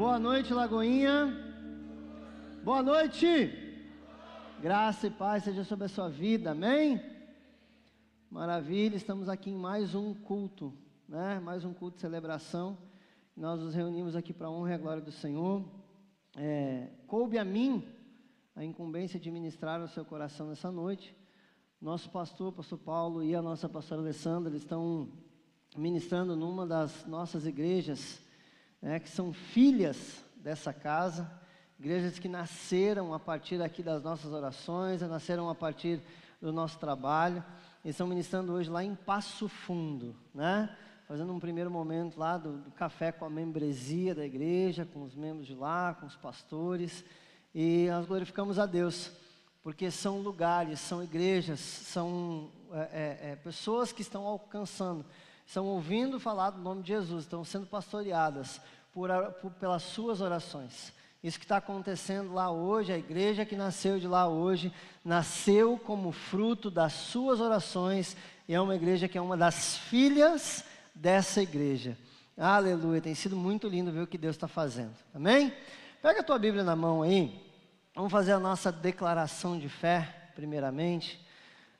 Boa noite, Lagoinha. Boa noite. Graça e paz seja sobre a sua vida, amém? Maravilha, estamos aqui em mais um culto, né? Mais um culto de celebração. Nós nos reunimos aqui para a honra e a glória do Senhor. É, coube a mim a incumbência de ministrar no seu coração nessa noite. Nosso pastor, pastor Paulo, e a nossa pastora Alessandra, eles estão ministrando numa das nossas igrejas né, que são filhas dessa casa, igrejas que nasceram a partir aqui das nossas orações, nasceram a partir do nosso trabalho, e estão ministrando hoje lá em Passo Fundo, né? Fazendo um primeiro momento lá do, do café com a membresia da igreja, com os membros de lá, com os pastores, e nós glorificamos a Deus, porque são lugares, são igrejas, são é, é, é pessoas que estão alcançando estão ouvindo falar do nome de Jesus, estão sendo pastoreadas por, por, pelas suas orações. Isso que está acontecendo lá hoje, a igreja que nasceu de lá hoje, nasceu como fruto das suas orações, e é uma igreja que é uma das filhas dessa igreja. Aleluia, tem sido muito lindo ver o que Deus está fazendo. Amém? Pega a tua Bíblia na mão aí, vamos fazer a nossa declaração de fé, primeiramente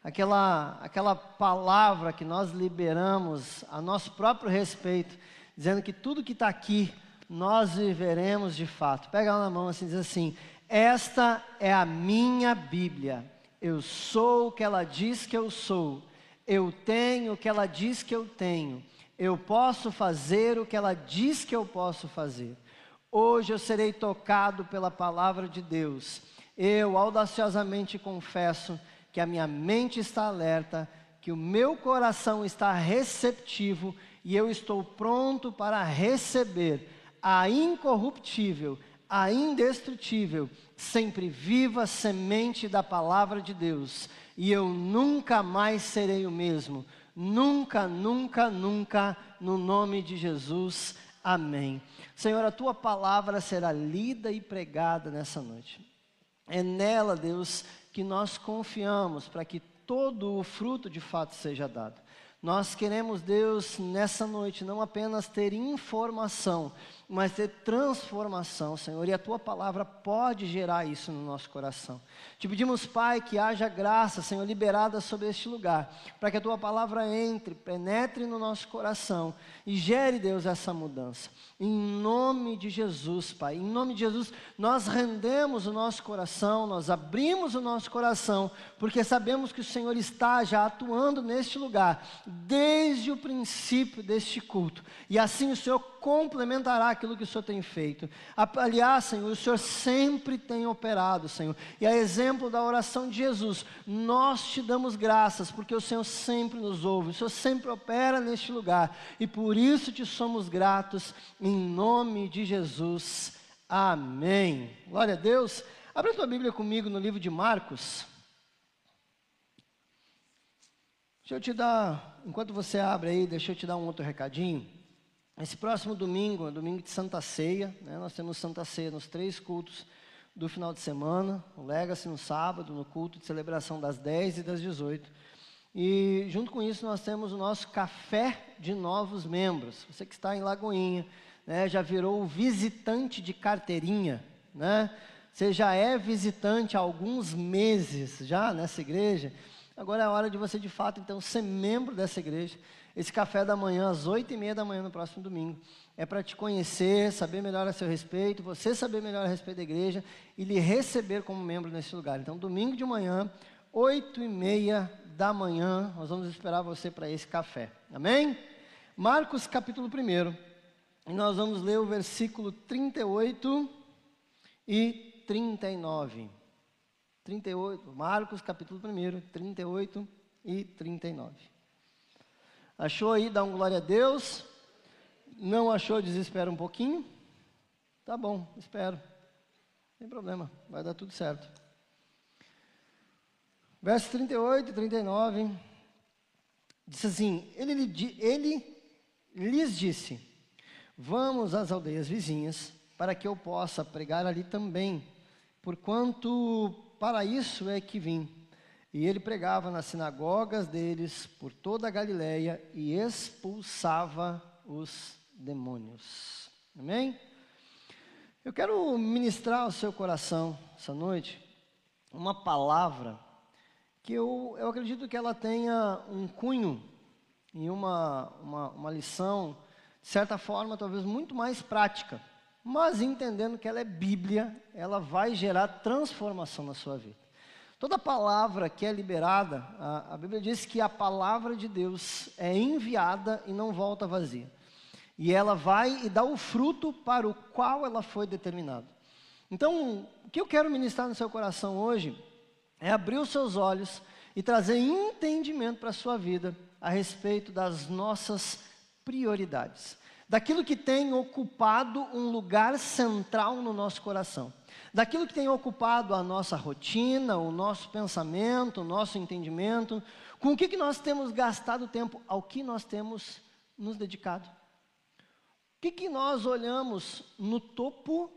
aquela, aquela palavra que nós liberamos a nosso próprio respeito, dizendo que tudo que está aqui nós viveremos de fato. Pega ela na mão assim, diz assim: Esta é a minha Bíblia. Eu sou o que ela diz que eu sou. Eu tenho o que ela diz que eu tenho. Eu posso fazer o que ela diz que eu posso fazer. Hoje eu serei tocado pela palavra de Deus. Eu audaciosamente confesso que a minha mente está alerta, que o meu coração está receptivo e eu estou pronto para receber a incorruptível, a indestrutível, sempre viva semente da palavra de Deus, e eu nunca mais serei o mesmo. Nunca, nunca, nunca, no nome de Jesus. Amém. Senhor, a tua palavra será lida e pregada nessa noite. É nela, Deus, que nós confiamos para que todo o fruto de fato seja dado. Nós queremos, Deus, nessa noite, não apenas ter informação, mas ter transformação, Senhor, e a tua palavra pode gerar isso no nosso coração. Te pedimos, Pai, que haja graça, Senhor, liberada sobre este lugar, para que a tua palavra entre, penetre no nosso coração e gere, Deus, essa mudança. Em nome de Jesus, Pai, em nome de Jesus, nós rendemos o nosso coração, nós abrimos o nosso coração, porque sabemos que o Senhor está já atuando neste lugar, desde o princípio deste culto, e assim o Senhor complementará aquilo que o Senhor tem feito. Aliás, Senhor, o Senhor sempre tem operado, Senhor. E a exemplo da oração de Jesus, nós te damos graças, porque o Senhor sempre nos ouve, o Senhor sempre opera neste lugar. E por isso te somos gratos, em nome de Jesus. Amém. Glória a Deus. Abre a tua Bíblia comigo no livro de Marcos. Deixa eu te dar, enquanto você abre aí, deixa eu te dar um outro recadinho. Esse próximo domingo, é domingo de Santa Ceia, né, nós temos Santa Ceia nos três cultos do final de semana, o Legacy no sábado, no culto de celebração das 10 e das 18. E junto com isso nós temos o nosso café de novos membros. Você que está em Lagoinha, né, já virou visitante de carteirinha, né? Você já é visitante há alguns meses já nessa igreja. Agora é a hora de você de fato então ser membro dessa igreja esse café da manhã, às oito e meia da manhã no próximo domingo, é para te conhecer, saber melhor a seu respeito, você saber melhor a respeito da igreja e lhe receber como membro nesse lugar. Então, domingo de manhã, oito e meia da manhã, nós vamos esperar você para esse café. Amém? Marcos capítulo 1. E nós vamos ler o versículo 38 e 39. 38, Marcos capítulo 1, 38 e 39. Achou aí? Dá um glória a Deus. Não achou? Desespera um pouquinho. Tá bom, espero. Não tem problema, vai dar tudo certo. Verso 38 e 39. Diz assim: ele, ele lhes disse: Vamos às aldeias vizinhas, para que eu possa pregar ali também, porquanto para isso é que vim. E ele pregava nas sinagogas deles por toda a Galiléia e expulsava os demônios. Amém? Eu quero ministrar ao seu coração essa noite uma palavra que eu, eu acredito que ela tenha um cunho e uma, uma, uma lição, de certa forma, talvez muito mais prática, mas entendendo que ela é Bíblia, ela vai gerar transformação na sua vida. Toda palavra que é liberada, a, a Bíblia diz que a palavra de Deus é enviada e não volta vazia. E ela vai e dá o fruto para o qual ela foi determinada. Então, o que eu quero ministrar no seu coração hoje é abrir os seus olhos e trazer entendimento para a sua vida a respeito das nossas prioridades, daquilo que tem ocupado um lugar central no nosso coração, daquilo que tem ocupado a nossa rotina, o nosso pensamento, o nosso entendimento, com o que, que nós temos gastado tempo, ao que nós temos nos dedicado. O que, que nós olhamos no topo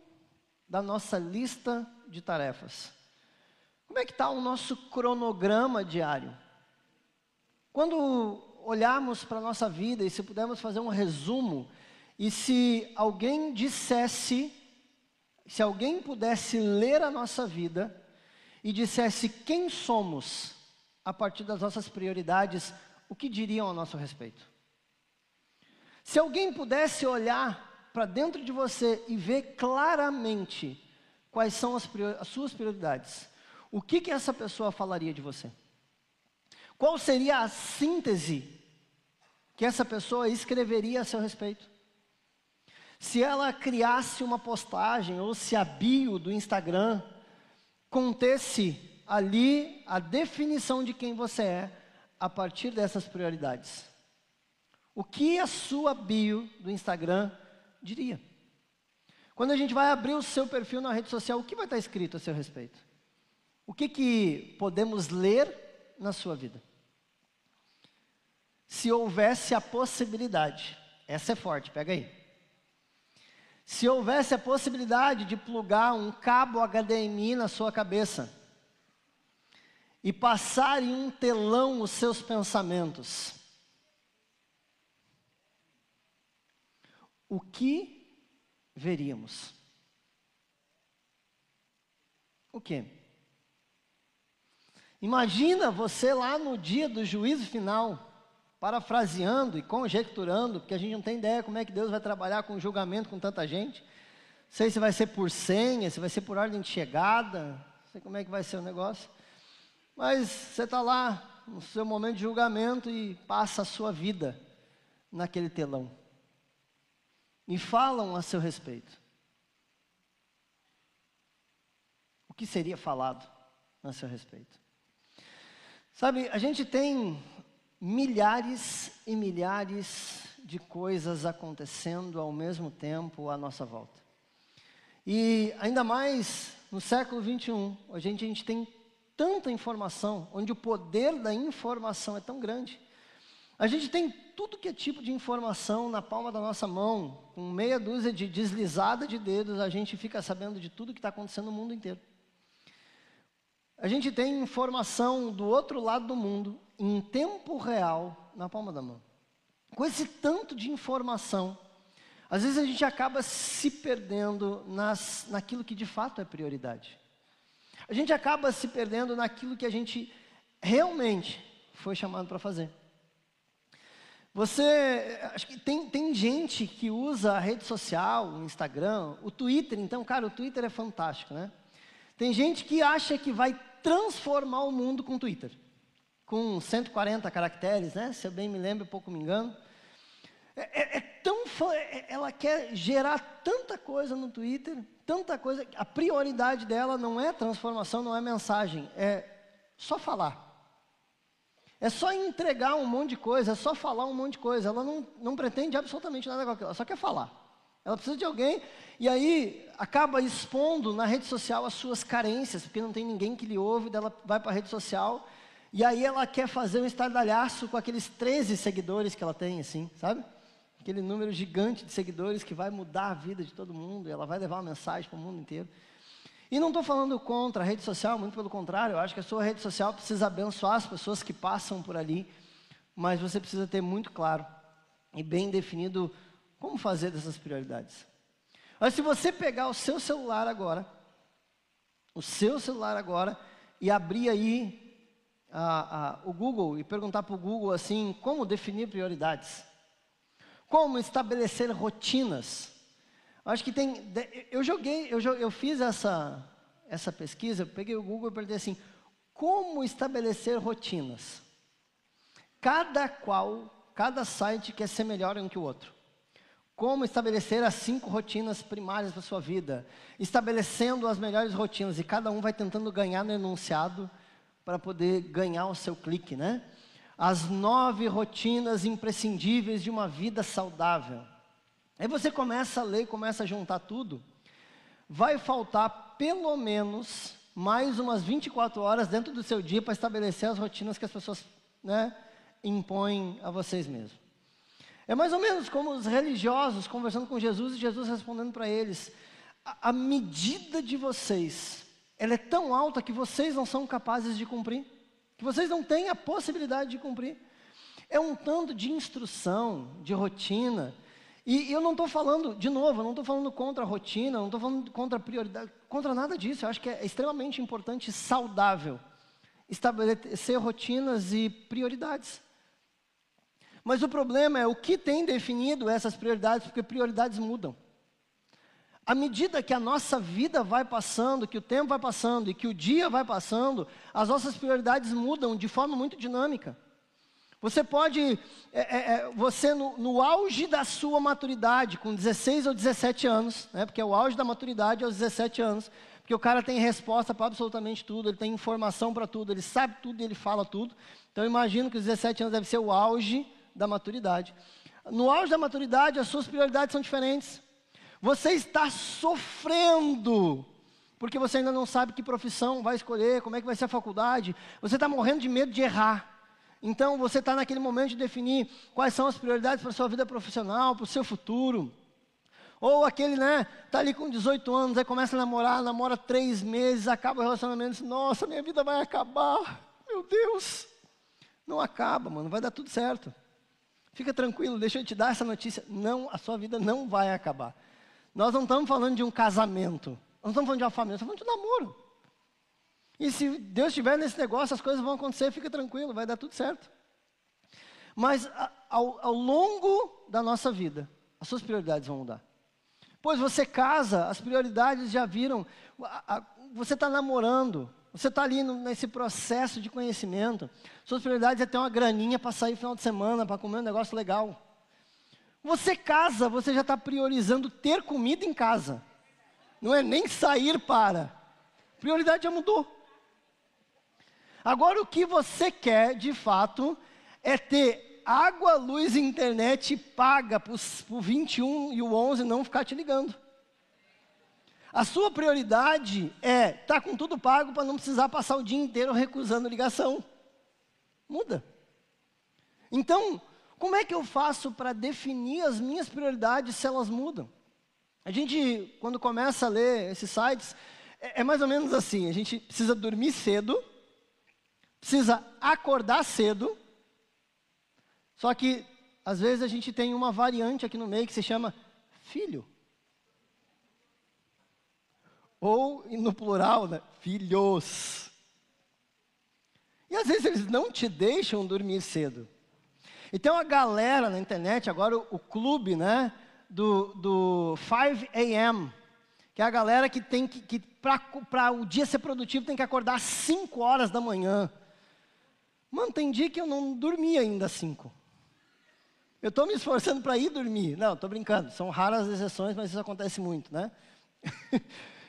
da nossa lista de tarefas? Como é que está o nosso cronograma diário? Quando olharmos para a nossa vida e se pudermos fazer um resumo, e se alguém dissesse, se alguém pudesse ler a nossa vida e dissesse quem somos a partir das nossas prioridades, o que diriam a nosso respeito? Se alguém pudesse olhar para dentro de você e ver claramente quais são as, as suas prioridades, o que, que essa pessoa falaria de você? Qual seria a síntese que essa pessoa escreveria a seu respeito? Se ela criasse uma postagem ou se a bio do Instagram contesse ali a definição de quem você é a partir dessas prioridades. O que a sua bio do Instagram diria? Quando a gente vai abrir o seu perfil na rede social, o que vai estar escrito a seu respeito? O que, que podemos ler na sua vida? Se houvesse a possibilidade, essa é forte, pega aí. Se houvesse a possibilidade de plugar um cabo HDMI na sua cabeça e passar em um telão os seus pensamentos, o que veríamos? O que? Imagina você lá no dia do juízo final, parafraseando e conjecturando, porque a gente não tem ideia como é que Deus vai trabalhar com julgamento com tanta gente. Não sei se vai ser por senha, se vai ser por ordem de chegada, não sei como é que vai ser o negócio. Mas você está lá no seu momento de julgamento e passa a sua vida naquele telão e falam a seu respeito. O que seria falado a seu respeito? Sabe, a gente tem milhares e milhares de coisas acontecendo ao mesmo tempo à nossa volta. E ainda mais no século 21, hoje a gente tem tanta informação, onde o poder da informação é tão grande. A gente tem tudo que é tipo de informação na palma da nossa mão, com meia dúzia de deslizada de dedos, a gente fica sabendo de tudo que está acontecendo no mundo inteiro. A gente tem informação do outro lado do mundo, em tempo real, na palma da mão. Com esse tanto de informação, às vezes a gente acaba se perdendo nas, naquilo que de fato é prioridade. A gente acaba se perdendo naquilo que a gente realmente foi chamado para fazer. Você, acho que tem, tem gente que usa a rede social, o Instagram, o Twitter, então, cara, o Twitter é fantástico, né? Tem gente que acha que vai transformar o mundo com o Twitter, com 140 caracteres, né? Se eu bem me lembro, pouco me engano. É, é, é tão, é, ela quer gerar tanta coisa no Twitter, tanta coisa. A prioridade dela não é transformação, não é mensagem, é só falar. É só entregar um monte de coisa, é só falar um monte de coisa. Ela não, não pretende absolutamente nada com aquilo, ela só quer falar. Ela precisa de alguém e aí acaba expondo na rede social as suas carências, porque não tem ninguém que lhe ouve, ela vai para a rede social e aí ela quer fazer um estardalhaço com aqueles 13 seguidores que ela tem, assim, sabe? Aquele número gigante de seguidores que vai mudar a vida de todo mundo, e ela vai levar uma mensagem para o mundo inteiro. E não estou falando contra a rede social, muito pelo contrário, eu acho que a sua rede social precisa abençoar as pessoas que passam por ali, mas você precisa ter muito claro e bem definido como fazer dessas prioridades. Mas se você pegar o seu celular agora, o seu celular agora, e abrir aí a, a, o Google e perguntar para o Google assim, como definir prioridades? Como estabelecer rotinas? Acho que tem. Eu joguei, eu, eu fiz essa, essa pesquisa, peguei o Google e perguntei assim: como estabelecer rotinas? Cada qual, cada site quer ser melhor um que o outro. Como estabelecer as cinco rotinas primárias para a sua vida, estabelecendo as melhores rotinas, e cada um vai tentando ganhar no enunciado para poder ganhar o seu clique, né? As nove rotinas imprescindíveis de uma vida saudável. Aí você começa a ler, começa a juntar tudo, vai faltar pelo menos mais umas 24 horas dentro do seu dia para estabelecer as rotinas que as pessoas né, impõem a vocês mesmos. É mais ou menos como os religiosos conversando com Jesus e Jesus respondendo para eles: a, a medida de vocês, ela é tão alta que vocês não são capazes de cumprir, que vocês não têm a possibilidade de cumprir. É um tanto de instrução, de rotina. E eu não estou falando, de novo, eu não estou falando contra a rotina, não estou falando contra a prioridade, contra nada disso. Eu acho que é extremamente importante e saudável estabelecer rotinas e prioridades. Mas o problema é o que tem definido essas prioridades, porque prioridades mudam. À medida que a nossa vida vai passando, que o tempo vai passando e que o dia vai passando, as nossas prioridades mudam de forma muito dinâmica. Você pode, é, é, é você no, no, auge da sua maturidade, com 16 ou 17 anos, né, porque é o auge da maturidade aos 17 anos, porque o cara tem resposta para absolutamente tudo, ele tem informação para tudo, ele sabe tudo e ele fala tudo. Então imagino que os 17 anos deve ser o auge da maturidade. No auge da maturidade, as suas prioridades são diferentes. Você está sofrendo, porque você ainda não sabe que profissão vai escolher, como é que vai ser a faculdade. Você está morrendo de medo de errar. Então, você está naquele momento de definir quais são as prioridades para a sua vida profissional, para o seu futuro. Ou aquele, né, está ali com 18 anos, aí começa a namorar, namora três meses, acaba o relacionamento, diz, nossa, minha vida vai acabar. Meu Deus. Não acaba, mano, vai dar tudo certo. Fica tranquilo, deixa eu te dar essa notícia. Não, a sua vida não vai acabar. Nós não estamos falando de um casamento. Nós não estamos falando de uma família, estamos falando de um namoro. E se Deus estiver nesse negócio, as coisas vão acontecer, fica tranquilo, vai dar tudo certo. Mas ao, ao longo da nossa vida, as suas prioridades vão mudar. Pois você casa, as prioridades já viram. você está namorando, você está ali no, nesse processo de conhecimento. Suas prioridades é ter uma graninha para sair no final de semana, para comer um negócio legal. Você casa, você já está priorizando ter comida em casa. Não é nem sair para. Prioridade já mudou. Agora o que você quer, de fato, é ter água, luz e internet paga para o 21 e o 11 não ficar te ligando. A sua prioridade é estar tá com tudo pago para não precisar passar o dia inteiro recusando ligação. Muda. Então, como é que eu faço para definir as minhas prioridades se elas mudam? A gente, quando começa a ler esses sites, é, é mais ou menos assim: a gente precisa dormir cedo, precisa acordar cedo, só que às vezes a gente tem uma variante aqui no meio que se chama filho. Ou, no plural, né? filhos. E às vezes eles não te deixam dormir cedo. E tem uma galera na internet, agora o, o clube, né? Do, do 5 a.m., que é a galera que tem que, que para o dia ser produtivo, tem que acordar às 5 horas da manhã. Mano, tem dia que eu não dormi ainda às 5. Eu estou me esforçando para ir dormir. Não, estou brincando. São raras as exceções, mas isso acontece muito, né?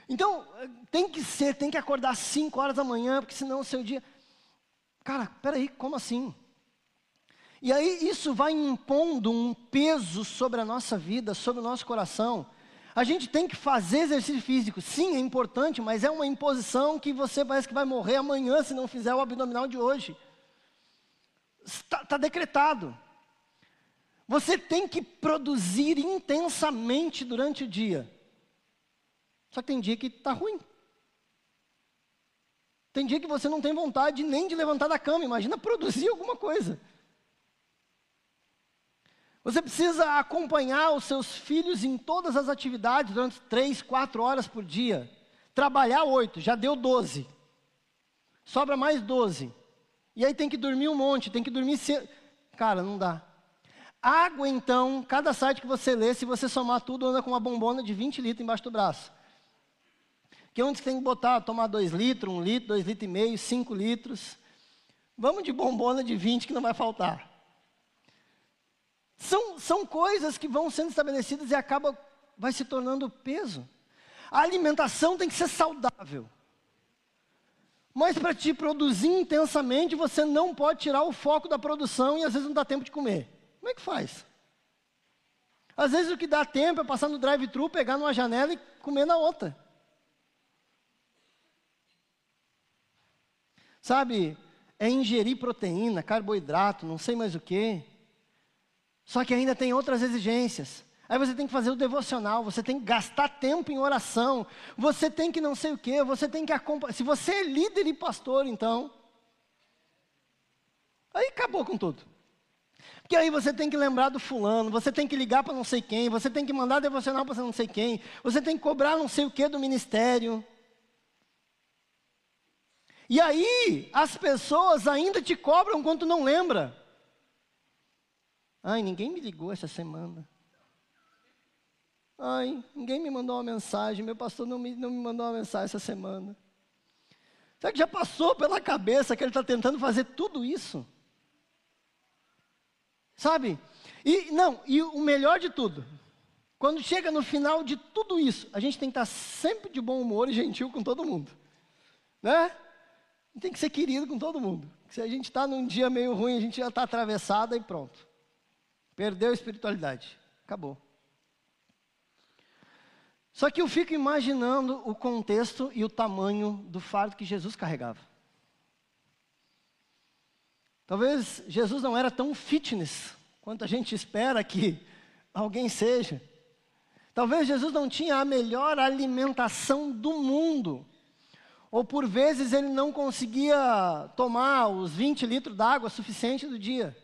Então, tem que ser, tem que acordar às 5 horas da manhã, porque senão o seu dia. Cara, peraí, como assim? E aí isso vai impondo um peso sobre a nossa vida, sobre o nosso coração. A gente tem que fazer exercício físico. Sim, é importante, mas é uma imposição que você parece que vai morrer amanhã se não fizer o abdominal de hoje. Está tá decretado. Você tem que produzir intensamente durante o dia. Só que tem dia que está ruim. Tem dia que você não tem vontade nem de levantar da cama. Imagina produzir alguma coisa. Você precisa acompanhar os seus filhos em todas as atividades durante três, quatro horas por dia. Trabalhar oito, já deu doze. Sobra mais doze. E aí tem que dormir um monte, tem que dormir cedo. Cara, não dá. Água, então, cada site que você lê, se você somar tudo, anda com uma bombona de 20 litros embaixo do braço. Que onde você tem que botar? Tomar 2 litros, 1 um litro, 2 litros e meio, 5 litros. Vamos de bombona de 20 que não vai faltar. São, são coisas que vão sendo estabelecidas e acaba, vai se tornando peso. A alimentação tem que ser saudável. Mas para te produzir intensamente, você não pode tirar o foco da produção e às vezes não dá tempo de comer. Como é que faz? Às vezes o que dá tempo é passar no drive-thru, pegar numa janela e comer na outra. Sabe, é ingerir proteína, carboidrato, não sei mais o que. Só que ainda tem outras exigências. Aí você tem que fazer o devocional, você tem que gastar tempo em oração, você tem que não sei o que, você tem que acompanhar. Se você é líder e pastor, então, aí acabou com tudo. Porque aí você tem que lembrar do fulano, você tem que ligar para não sei quem, você tem que mandar devocional para não sei quem, você tem que cobrar não sei o que do ministério. E aí, as pessoas ainda te cobram quando não lembra. Ai, ninguém me ligou essa semana. Ai, ninguém me mandou uma mensagem, meu pastor não me, não me mandou uma mensagem essa semana. Será que já passou pela cabeça que ele está tentando fazer tudo isso? Sabe? E não, e o melhor de tudo, quando chega no final de tudo isso, a gente tem que estar sempre de bom humor e gentil com todo mundo. Né? Tem que ser querido com todo mundo. Se a gente está num dia meio ruim, a gente já está atravessada e pronto. Perdeu a espiritualidade. Acabou. Só que eu fico imaginando o contexto e o tamanho do fardo que Jesus carregava. Talvez Jesus não era tão fitness quanto a gente espera que alguém seja. Talvez Jesus não tinha a melhor alimentação do mundo. Ou por vezes ele não conseguia tomar os 20 litros d'água suficiente do dia.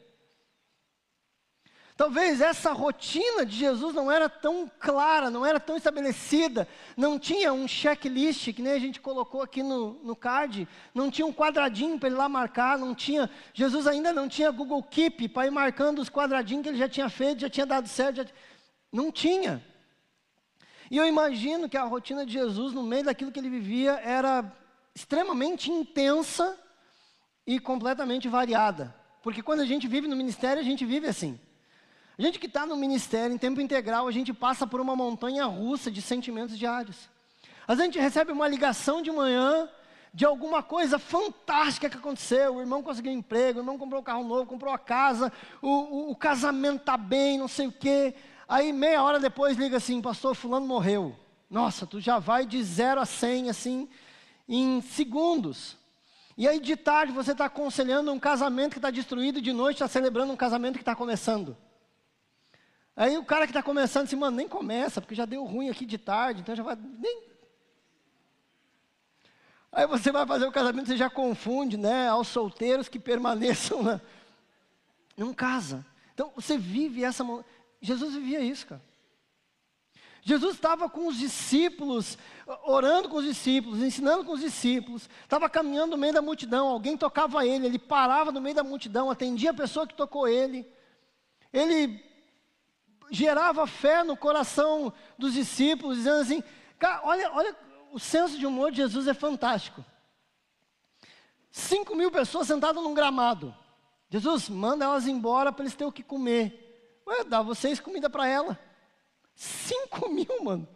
Talvez essa rotina de Jesus não era tão clara, não era tão estabelecida, não tinha um checklist, que nem a gente colocou aqui no, no card, não tinha um quadradinho para ele lá marcar, não tinha, Jesus ainda não tinha Google Keep para ir marcando os quadradinhos que ele já tinha feito, já tinha dado certo, já, não tinha. E eu imagino que a rotina de Jesus, no meio daquilo que ele vivia, era extremamente intensa e completamente variada. Porque quando a gente vive no ministério, a gente vive assim. A gente que está no ministério em tempo integral, a gente passa por uma montanha russa de sentimentos diários. Às vezes a gente recebe uma ligação de manhã de alguma coisa fantástica que aconteceu. O irmão conseguiu emprego, o irmão comprou um carro novo, comprou a casa, o, o, o casamento está bem, não sei o quê. Aí meia hora depois liga assim, pastor, fulano morreu. Nossa, tu já vai de zero a cem assim, em segundos. E aí de tarde você está aconselhando um casamento que está destruído, de noite está celebrando um casamento que está começando. Aí o cara que está começando assim, mano, nem começa, porque já deu ruim aqui de tarde, então já vai. Nem... Aí você vai fazer o casamento, você já confunde, né? Aos solteiros que permaneçam na. Não casa. Então você vive essa. Jesus vivia isso, cara. Jesus estava com os discípulos, orando com os discípulos, ensinando com os discípulos, estava caminhando no meio da multidão, alguém tocava ele, ele parava no meio da multidão, atendia a pessoa que tocou ele. Ele gerava fé no coração dos discípulos, dizendo assim: cara, olha, olha, o senso de humor de Jesus é fantástico. Cinco mil pessoas sentadas num gramado. Jesus manda elas embora para eles terem o que comer. Ué, dá vocês comida para ela. Cinco mil, mano.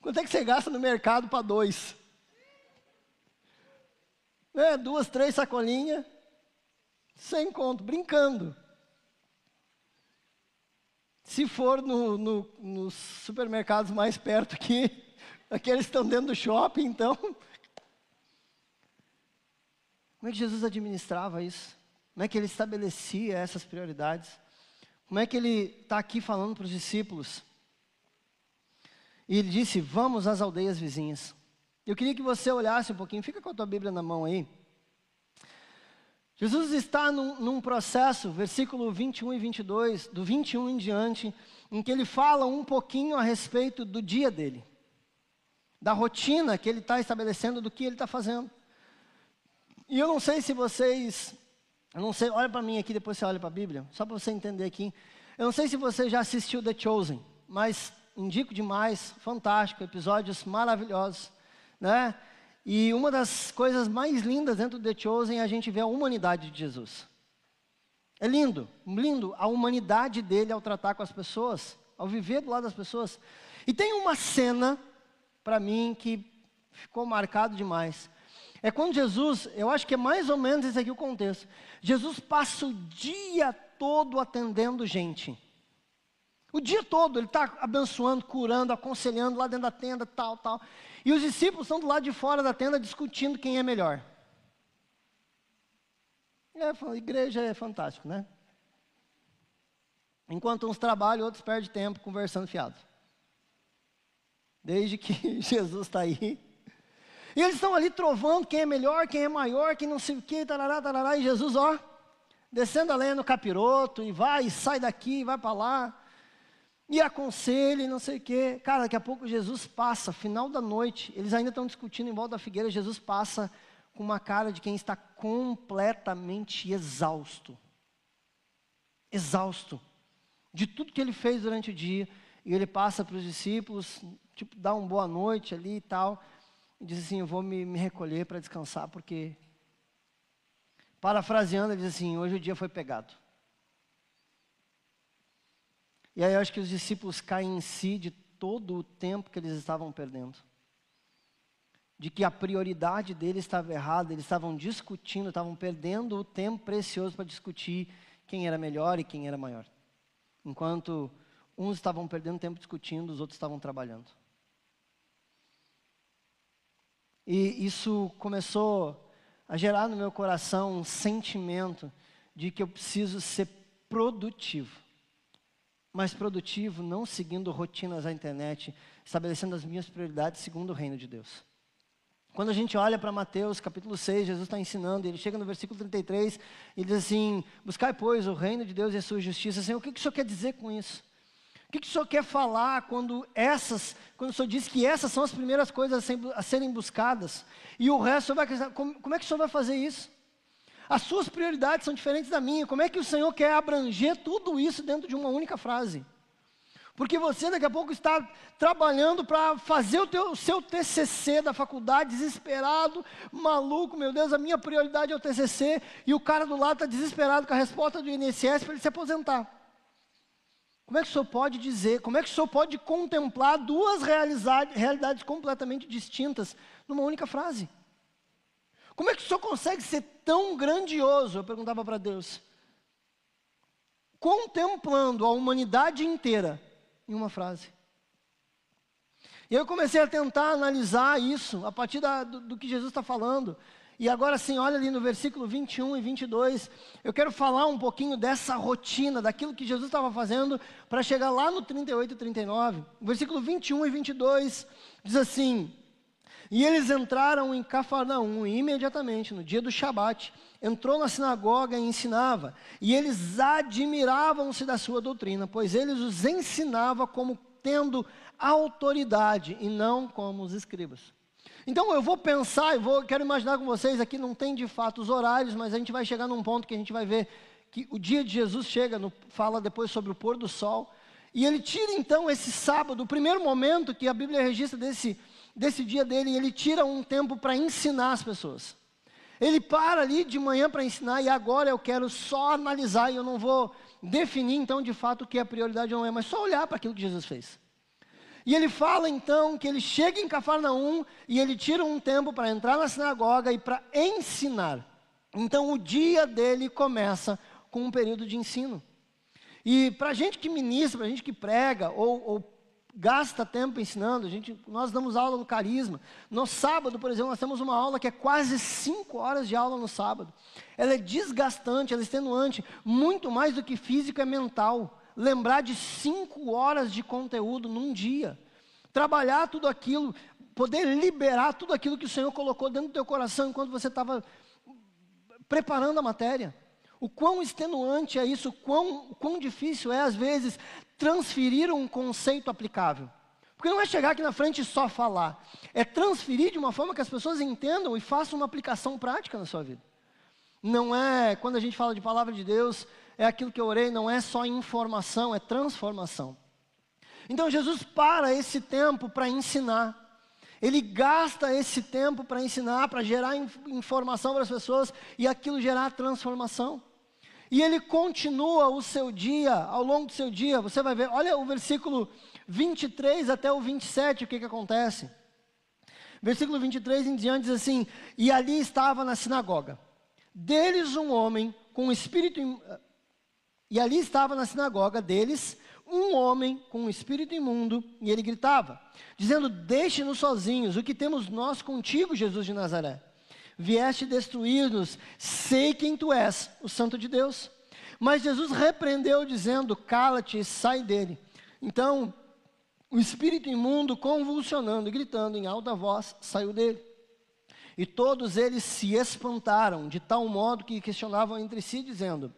Quanto é que você gasta no mercado para dois? É, duas, três sacolinhas, sem conto, brincando. Se for no, no, nos supermercados mais perto aqui, aqueles estão dentro do shopping, então. Como é que Jesus administrava isso? Como é que ele estabelecia essas prioridades? Como é que ele está aqui falando para os discípulos? E ele disse: Vamos às aldeias vizinhas. Eu queria que você olhasse um pouquinho, fica com a tua Bíblia na mão aí. Jesus está num, num, processo, versículo 21 e 22, do 21 em diante, em que ele fala um pouquinho a respeito do dia dele, da rotina que ele está estabelecendo, do que ele está fazendo. E eu não sei se vocês, eu não sei, olha para mim aqui, depois você olha para a Bíblia, só para você entender aqui. Eu não sei se você já assistiu The Chosen, mas indico demais, fantástico, episódios maravilhosos, né? E uma das coisas mais lindas dentro do The Chosen é a gente ver a humanidade de Jesus. É lindo, lindo a humanidade dele ao tratar com as pessoas, ao viver do lado das pessoas. E tem uma cena, para mim, que ficou marcado demais. É quando Jesus, eu acho que é mais ou menos esse aqui o contexto. Jesus passa o dia todo atendendo gente. O dia todo ele está abençoando, curando, aconselhando lá dentro da tenda, tal, tal. E os discípulos estão do lado de fora da tenda discutindo quem é melhor. É, igreja é fantástico, né? Enquanto uns trabalham, outros perdem tempo conversando fiado. Desde que Jesus está aí. E eles estão ali trovando quem é melhor, quem é maior, quem não sei o que, tarará, tarará. E Jesus, ó, descendo a lenha no capiroto, e vai, e sai daqui, e vai para lá e aconselha e não sei o quê. Cara, daqui a pouco Jesus passa, final da noite, eles ainda estão discutindo em volta da figueira, Jesus passa com uma cara de quem está completamente exausto. Exausto. De tudo que ele fez durante o dia. E ele passa para os discípulos, tipo, dá uma boa noite ali e tal. E diz assim: Eu vou me, me recolher para descansar, porque. Parafraseando, ele diz assim: Hoje o dia foi pegado. E aí eu acho que os discípulos caem em si de todo o tempo que eles estavam perdendo. De que a prioridade deles estava errada, eles estavam discutindo, estavam perdendo o tempo precioso para discutir quem era melhor e quem era maior. Enquanto uns estavam perdendo tempo discutindo, os outros estavam trabalhando. E isso começou a gerar no meu coração um sentimento de que eu preciso ser produtivo mais produtivo, não seguindo rotinas da internet, estabelecendo as minhas prioridades segundo o reino de Deus. Quando a gente olha para Mateus capítulo 6, Jesus está ensinando, ele chega no versículo 33 e diz assim: Buscai, pois, o reino de Deus e a sua justiça. Assim, o que, que o Senhor quer dizer com isso? O que, que o Senhor quer falar quando essas, quando o Senhor diz que essas são as primeiras coisas a serem buscadas e o resto, vai, como, como é que o Senhor vai fazer isso? As suas prioridades são diferentes da minha. Como é que o Senhor quer abranger tudo isso dentro de uma única frase? Porque você daqui a pouco está trabalhando para fazer o, teu, seu TCC da faculdade, desesperado, maluco, meu Deus, a minha prioridade é o TCC, e o cara do lado está desesperado com a resposta do INSS para ele se aposentar. Como é que o senhor pode dizer, como é que o senhor pode contemplar duas realidades completamente distintas numa única frase? Como é que o senhor consegue ser tão grandioso? Eu perguntava para Deus. Contemplando a humanidade inteira em uma frase. E eu comecei a tentar analisar isso a partir da, do, do que Jesus está falando. E agora sim, olha ali no versículo 21 e 22. Eu quero falar um pouquinho dessa rotina, daquilo que Jesus estava fazendo, para chegar lá no 38 e 39. O versículo 21 e 22 diz assim: e eles entraram em Cafarnaum e imediatamente, no dia do Shabat, entrou na sinagoga e ensinava. E eles admiravam-se da sua doutrina, pois eles os ensinava como tendo autoridade e não como os escribas. Então eu vou pensar, eu vou, quero imaginar com vocês aqui, não tem de fato os horários, mas a gente vai chegar num ponto que a gente vai ver que o dia de Jesus chega, no, fala depois sobre o pôr do sol, e ele tira então esse sábado, o primeiro momento que a Bíblia registra desse desse dia dele e ele tira um tempo para ensinar as pessoas. Ele para ali de manhã para ensinar e agora eu quero só analisar e eu não vou definir então de fato o que é prioridade ou não é, mas só olhar para aquilo que Jesus fez. E ele fala então que ele chega em Cafarnaum e ele tira um tempo para entrar na sinagoga e para ensinar. Então o dia dele começa com um período de ensino. E para gente que ministra, para gente que prega ou, ou gasta tempo ensinando. A gente, nós damos aula no Carisma. No sábado, por exemplo, nós temos uma aula que é quase cinco horas de aula no sábado. Ela é desgastante, ela é extenuante, muito mais do que física e mental. Lembrar de cinco horas de conteúdo num dia. Trabalhar tudo aquilo, poder liberar tudo aquilo que o Senhor colocou dentro do teu coração enquanto você estava preparando a matéria. O quão extenuante é isso, o quão, o quão difícil é, às vezes, transferir um conceito aplicável. Porque não é chegar aqui na frente e só falar, é transferir de uma forma que as pessoas entendam e façam uma aplicação prática na sua vida. Não é, quando a gente fala de palavra de Deus, é aquilo que eu orei, não é só informação, é transformação. Então Jesus para esse tempo para ensinar. Ele gasta esse tempo para ensinar, para gerar informação para as pessoas e aquilo gerar transformação. E ele continua o seu dia, ao longo do seu dia, você vai ver, olha o versículo 23 até o 27, o que, que acontece. Versículo 23 em diante diz assim: E ali estava na sinagoga, deles um homem com espírito. E ali estava na sinagoga deles um homem com espírito imundo, e ele gritava, dizendo: Deixe-nos sozinhos, o que temos nós contigo, Jesus de Nazaré? Vieste destruir-nos, sei quem tu és, o Santo de Deus. Mas Jesus repreendeu, dizendo: Cala-te e sai dele. Então, o espírito imundo, convulsionando e gritando em alta voz, saiu dele. E todos eles se espantaram, de tal modo que questionavam entre si, dizendo: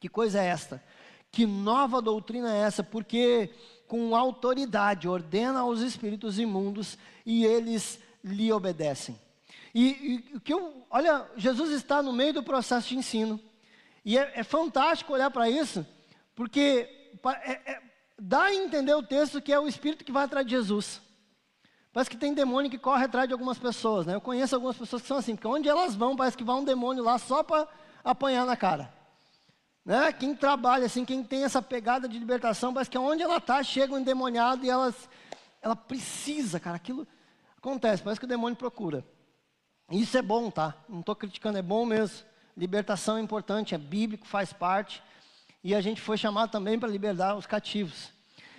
Que coisa é esta? Que nova doutrina é essa? Porque com autoridade ordena aos espíritos imundos e eles lhe obedecem. E, e que eu, olha, Jesus está no meio do processo de ensino. E é, é fantástico olhar para isso, porque é, é, dá a entender o texto que é o espírito que vai atrás de Jesus. Parece que tem demônio que corre atrás de algumas pessoas, né? Eu conheço algumas pessoas que são assim, porque onde elas vão, parece que vai um demônio lá só para apanhar na cara. Né? Quem trabalha assim, quem tem essa pegada de libertação, parece que onde ela está, chega um endemoniado e ela, ela precisa, cara, aquilo acontece, parece que o demônio procura. Isso é bom, tá? Não estou criticando, é bom mesmo. Libertação é importante, é bíblico, faz parte. E a gente foi chamado também para libertar os cativos.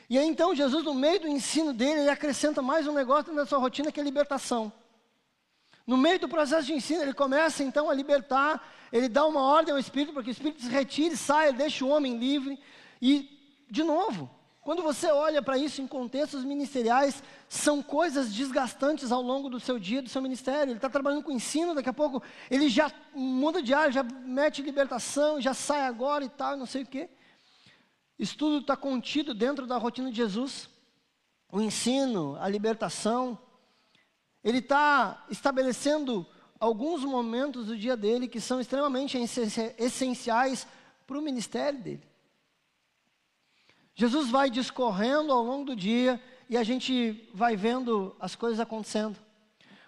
E aí então Jesus, no meio do ensino dele, ele acrescenta mais um negócio na sua rotina que é libertação. No meio do processo de ensino, ele começa então a libertar, ele dá uma ordem ao Espírito para que o Espírito se retire, saia, deixe o homem livre. E, de novo, quando você olha para isso em contextos ministeriais, são coisas desgastantes ao longo do seu dia, do seu ministério. Ele está trabalhando com ensino, daqui a pouco ele já muda de área, já mete libertação, já sai agora e tal, não sei o quê. Isso tudo está contido dentro da rotina de Jesus. O ensino, a libertação, ele está estabelecendo alguns momentos do dia dele que são extremamente essenciais para o ministério dele. Jesus vai discorrendo ao longo do dia e a gente vai vendo as coisas acontecendo.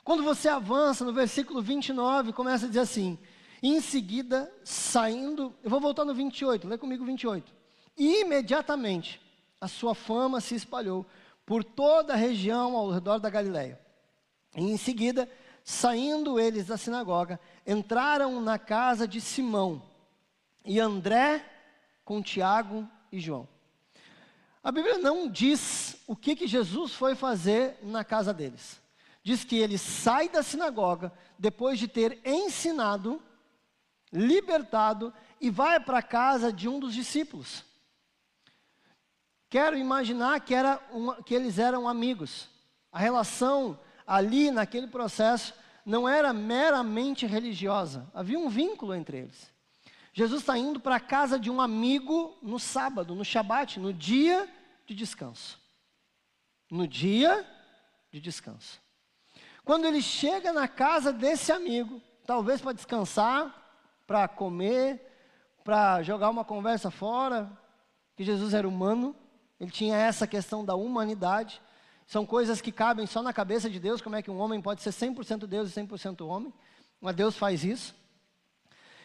Quando você avança no versículo 29, começa a dizer assim: em seguida, saindo, eu vou voltar no 28, lê comigo 28. E imediatamente a sua fama se espalhou por toda a região ao redor da Galileia. E em seguida, saindo eles da sinagoga, entraram na casa de Simão e André com Tiago e João. A Bíblia não diz o que, que Jesus foi fazer na casa deles. Diz que ele sai da sinagoga depois de ter ensinado, libertado e vai para a casa de um dos discípulos. Quero imaginar que, era uma, que eles eram amigos. A relação ali naquele processo não era meramente religiosa, havia um vínculo entre eles. Jesus está indo para a casa de um amigo no sábado, no Shabat, no dia de descanso. No dia de descanso. Quando ele chega na casa desse amigo, talvez para descansar, para comer, para jogar uma conversa fora, que Jesus era humano, ele tinha essa questão da humanidade. São coisas que cabem só na cabeça de Deus, como é que um homem pode ser 100% Deus e 100% homem. Mas Deus faz isso.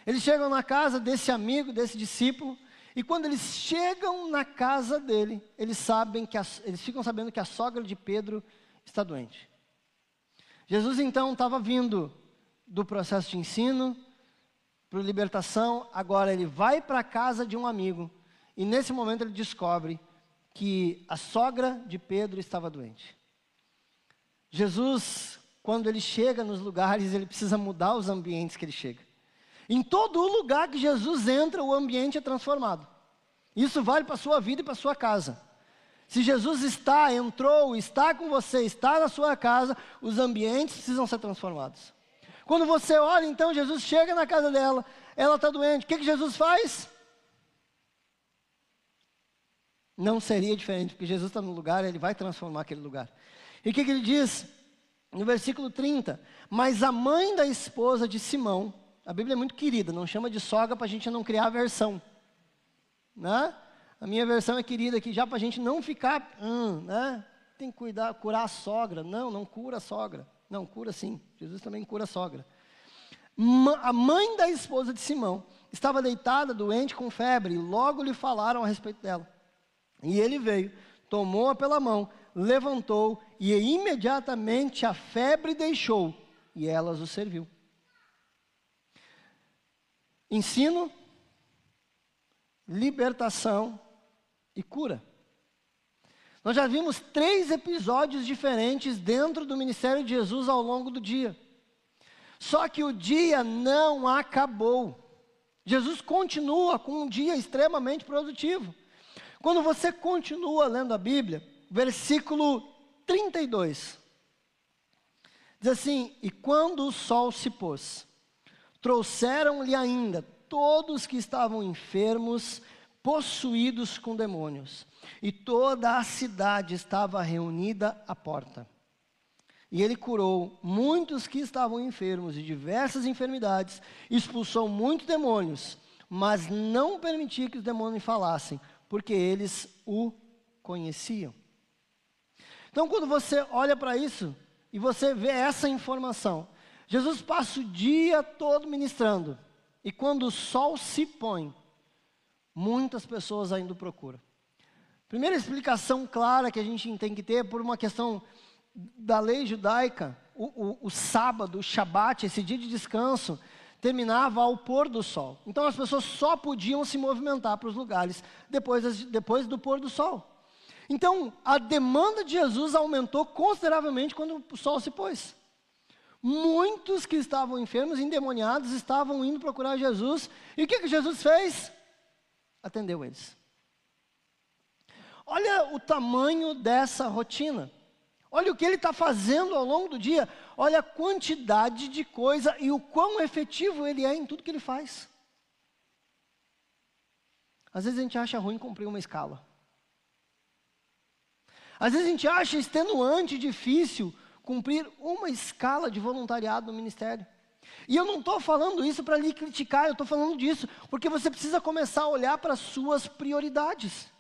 Eles chegam na casa desse amigo, desse discípulo, e quando eles chegam na casa dele, eles sabem que a, eles ficam sabendo que a sogra de Pedro está doente. Jesus então estava vindo do processo de ensino para libertação, agora ele vai para a casa de um amigo e nesse momento ele descobre que a sogra de Pedro estava doente. Jesus, quando ele chega nos lugares, ele precisa mudar os ambientes que ele chega. Em todo lugar que Jesus entra, o ambiente é transformado. Isso vale para a sua vida e para a sua casa. Se Jesus está, entrou, está com você, está na sua casa, os ambientes precisam ser transformados. Quando você olha, então, Jesus chega na casa dela, ela está doente. O que, que Jesus faz? Não seria diferente, porque Jesus está no lugar, ele vai transformar aquele lugar. E o que, que ele diz? No versículo 30, mas a mãe da esposa de Simão, a Bíblia é muito querida, não chama de sogra para a gente não criar versão. Né? A minha versão é querida aqui, já para a gente não ficar, hum, né? Tem que cuidar, curar a sogra. Não, não cura a sogra. Não, cura sim. Jesus também cura a sogra. A mãe da esposa de Simão estava deitada, doente, com febre, e logo lhe falaram a respeito dela. E ele veio, tomou-a pela mão, levantou, e imediatamente a febre deixou, e elas o serviu. Ensino, libertação e cura. Nós já vimos três episódios diferentes dentro do ministério de Jesus ao longo do dia. Só que o dia não acabou. Jesus continua com um dia extremamente produtivo. Quando você continua lendo a Bíblia, versículo 32, diz assim: E quando o sol se pôs, trouxeram-lhe ainda todos que estavam enfermos, possuídos com demônios, e toda a cidade estava reunida à porta. E ele curou muitos que estavam enfermos de diversas enfermidades, expulsou muitos demônios, mas não permitia que os demônios falassem, porque eles o conheciam. Então, quando você olha para isso e você vê essa informação, Jesus passa o dia todo ministrando, e quando o sol se põe, muitas pessoas ainda procuram. Primeira explicação clara que a gente tem que ter por uma questão da lei judaica, o, o, o sábado, o shabat, esse dia de descanso, terminava ao pôr do sol. Então as pessoas só podiam se movimentar para os lugares depois, depois do pôr do sol. Então a demanda de Jesus aumentou consideravelmente quando o sol se pôs. Muitos que estavam enfermos, endemoniados, estavam indo procurar Jesus. E o que, que Jesus fez? Atendeu eles. Olha o tamanho dessa rotina. Olha o que ele está fazendo ao longo do dia. Olha a quantidade de coisa e o quão efetivo ele é em tudo que ele faz. Às vezes a gente acha ruim cumprir uma escala. Às vezes a gente acha extenuante, difícil cumprir uma escala de voluntariado no ministério. E eu não estou falando isso para lhe criticar, eu estou falando disso porque você precisa começar a olhar para as suas prioridades.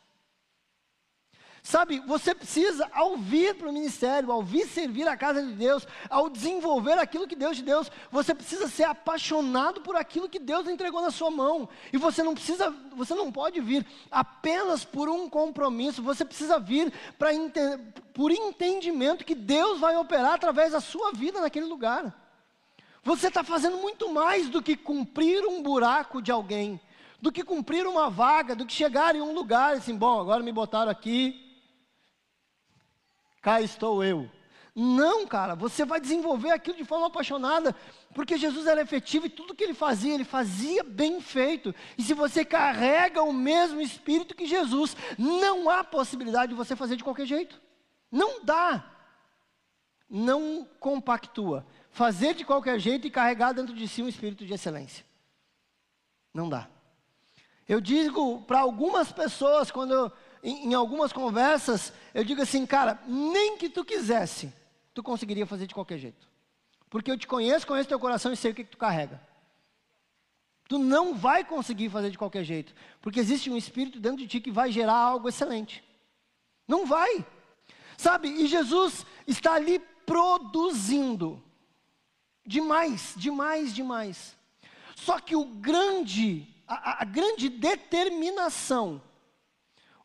Sabe, você precisa, ao vir para o ministério, ao vir servir a casa de Deus, ao desenvolver aquilo que Deus te deu, você precisa ser apaixonado por aquilo que Deus entregou na sua mão. E você não precisa, você não pode vir apenas por um compromisso, você precisa vir para por entendimento que Deus vai operar através da sua vida naquele lugar. Você está fazendo muito mais do que cumprir um buraco de alguém, do que cumprir uma vaga, do que chegar em um lugar assim, bom, agora me botaram aqui, cá estou eu. Não, cara, você vai desenvolver aquilo de forma apaixonada, porque Jesus era efetivo e tudo que ele fazia, ele fazia bem feito. E se você carrega o mesmo espírito que Jesus, não há possibilidade de você fazer de qualquer jeito. Não dá. Não compactua. Fazer de qualquer jeito e carregar dentro de si um espírito de excelência. Não dá. Eu digo para algumas pessoas, quando eu, em, em algumas conversas, eu digo assim, cara, nem que tu quisesse, tu conseguiria fazer de qualquer jeito. Porque eu te conheço, conheço teu coração e sei o que, que tu carrega. Tu não vai conseguir fazer de qualquer jeito, porque existe um espírito dentro de ti que vai gerar algo excelente. Não vai. Sabe? E Jesus está ali produzindo demais, demais, demais. Só que o grande, a, a grande determinação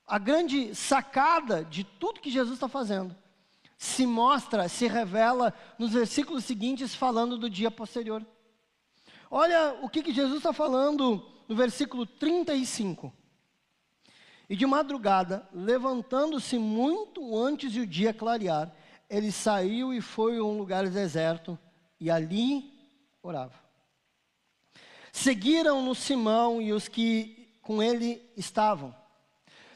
a grande sacada de tudo que Jesus está fazendo se mostra, se revela nos versículos seguintes, falando do dia posterior. Olha o que, que Jesus está falando no versículo 35. E de madrugada, levantando-se muito antes de o dia clarear, ele saiu e foi a um lugar deserto, e ali orava. Seguiram-no Simão e os que com ele estavam.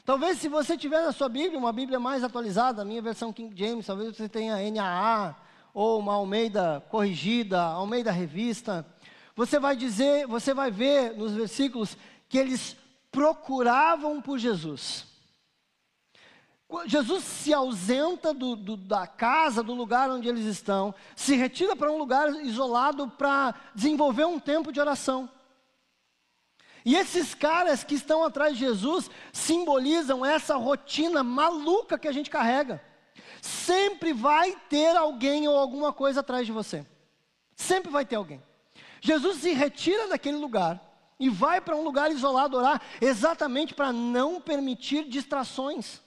Talvez se você tiver na sua Bíblia, uma Bíblia mais atualizada, a minha versão King James, talvez você tenha NAA, ou uma Almeida corrigida, Almeida revista, você vai dizer, você vai ver nos versículos que eles procuravam por Jesus. Jesus se ausenta do, do, da casa, do lugar onde eles estão, se retira para um lugar isolado para desenvolver um tempo de oração. E esses caras que estão atrás de Jesus simbolizam essa rotina maluca que a gente carrega. Sempre vai ter alguém ou alguma coisa atrás de você. Sempre vai ter alguém. Jesus se retira daquele lugar e vai para um lugar isolado orar, exatamente para não permitir distrações.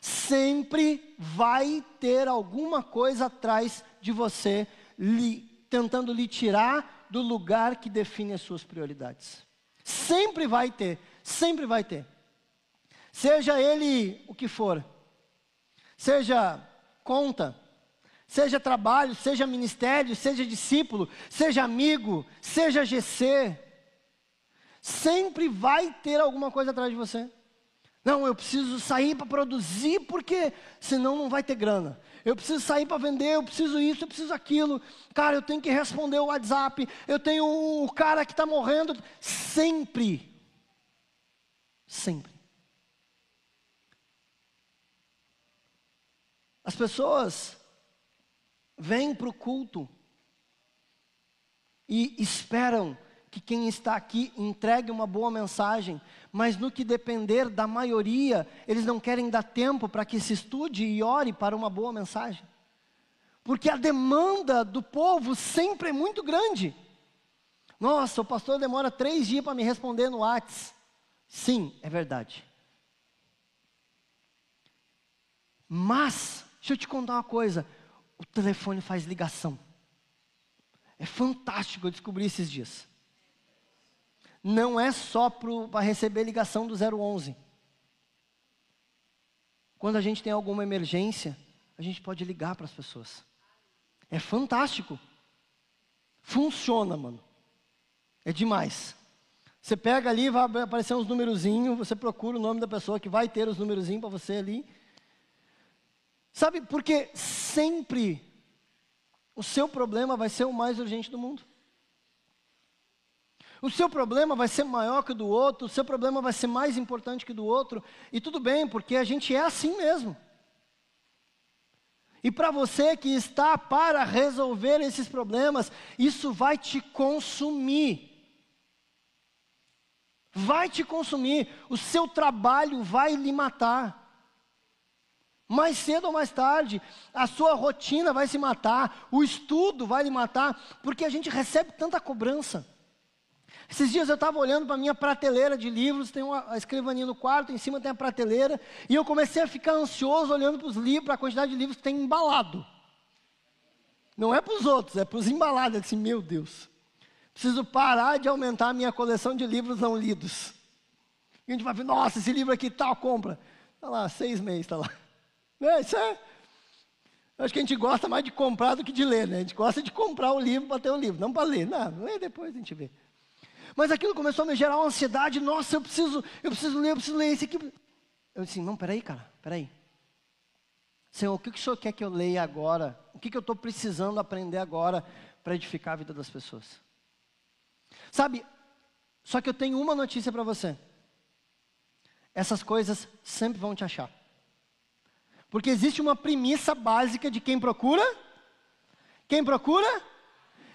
Sempre vai ter alguma coisa atrás de você, lhe, tentando lhe tirar do lugar que define as suas prioridades. Sempre vai ter, sempre vai ter. Seja ele o que for, seja conta, seja trabalho, seja ministério, seja discípulo, seja amigo, seja GC, sempre vai ter alguma coisa atrás de você. Não, eu preciso sair para produzir porque senão não vai ter grana. Eu preciso sair para vender, eu preciso isso, eu preciso aquilo. Cara, eu tenho que responder o WhatsApp. Eu tenho o cara que está morrendo. Sempre. Sempre. As pessoas vêm para o culto e esperam que quem está aqui entregue uma boa mensagem, mas no que depender da maioria, eles não querem dar tempo para que se estude e ore para uma boa mensagem. Porque a demanda do povo sempre é muito grande. Nossa, o pastor demora três dias para me responder no WhatsApp. Sim, é verdade. Mas, deixa eu te contar uma coisa: o telefone faz ligação. É fantástico, eu descobri esses dias não é só para receber ligação do 011. Quando a gente tem alguma emergência, a gente pode ligar para as pessoas. É fantástico. Funciona, mano. É demais. Você pega ali, vai aparecer uns numerozinhos, você procura o nome da pessoa que vai ter os numerozinhos para você ali. Sabe, porque sempre o seu problema vai ser o mais urgente do mundo. O seu problema vai ser maior que o do outro, o seu problema vai ser mais importante que o do outro, e tudo bem, porque a gente é assim mesmo. E para você que está para resolver esses problemas, isso vai te consumir. Vai te consumir, o seu trabalho vai lhe matar. Mais cedo ou mais tarde, a sua rotina vai se matar, o estudo vai lhe matar, porque a gente recebe tanta cobrança. Esses dias eu estava olhando para a minha prateleira de livros, tem uma escrivaninha no quarto, em cima tem a prateleira, e eu comecei a ficar ansioso olhando para os livros, para a quantidade de livros que tem embalado. Não é para os outros, é para os embalados. Eu disse, meu Deus, preciso parar de aumentar a minha coleção de livros não lidos. E a gente vai ver, nossa, esse livro aqui tal, compra. Está lá, seis meses, está lá. É, isso é. Acho que a gente gosta mais de comprar do que de ler, né? A gente gosta de comprar o livro para ter o livro, não para ler. Não, lê depois a gente vê. Mas aquilo começou a me gerar uma ansiedade. Nossa, eu preciso, eu preciso ler, eu preciso ler esse aqui. Eu disse, não, peraí, cara, peraí. Senhor, o que, que o Senhor quer que eu leia agora? O que, que eu estou precisando aprender agora para edificar a vida das pessoas? Sabe, só que eu tenho uma notícia para você. Essas coisas sempre vão te achar. Porque existe uma premissa básica de quem procura. Quem procura?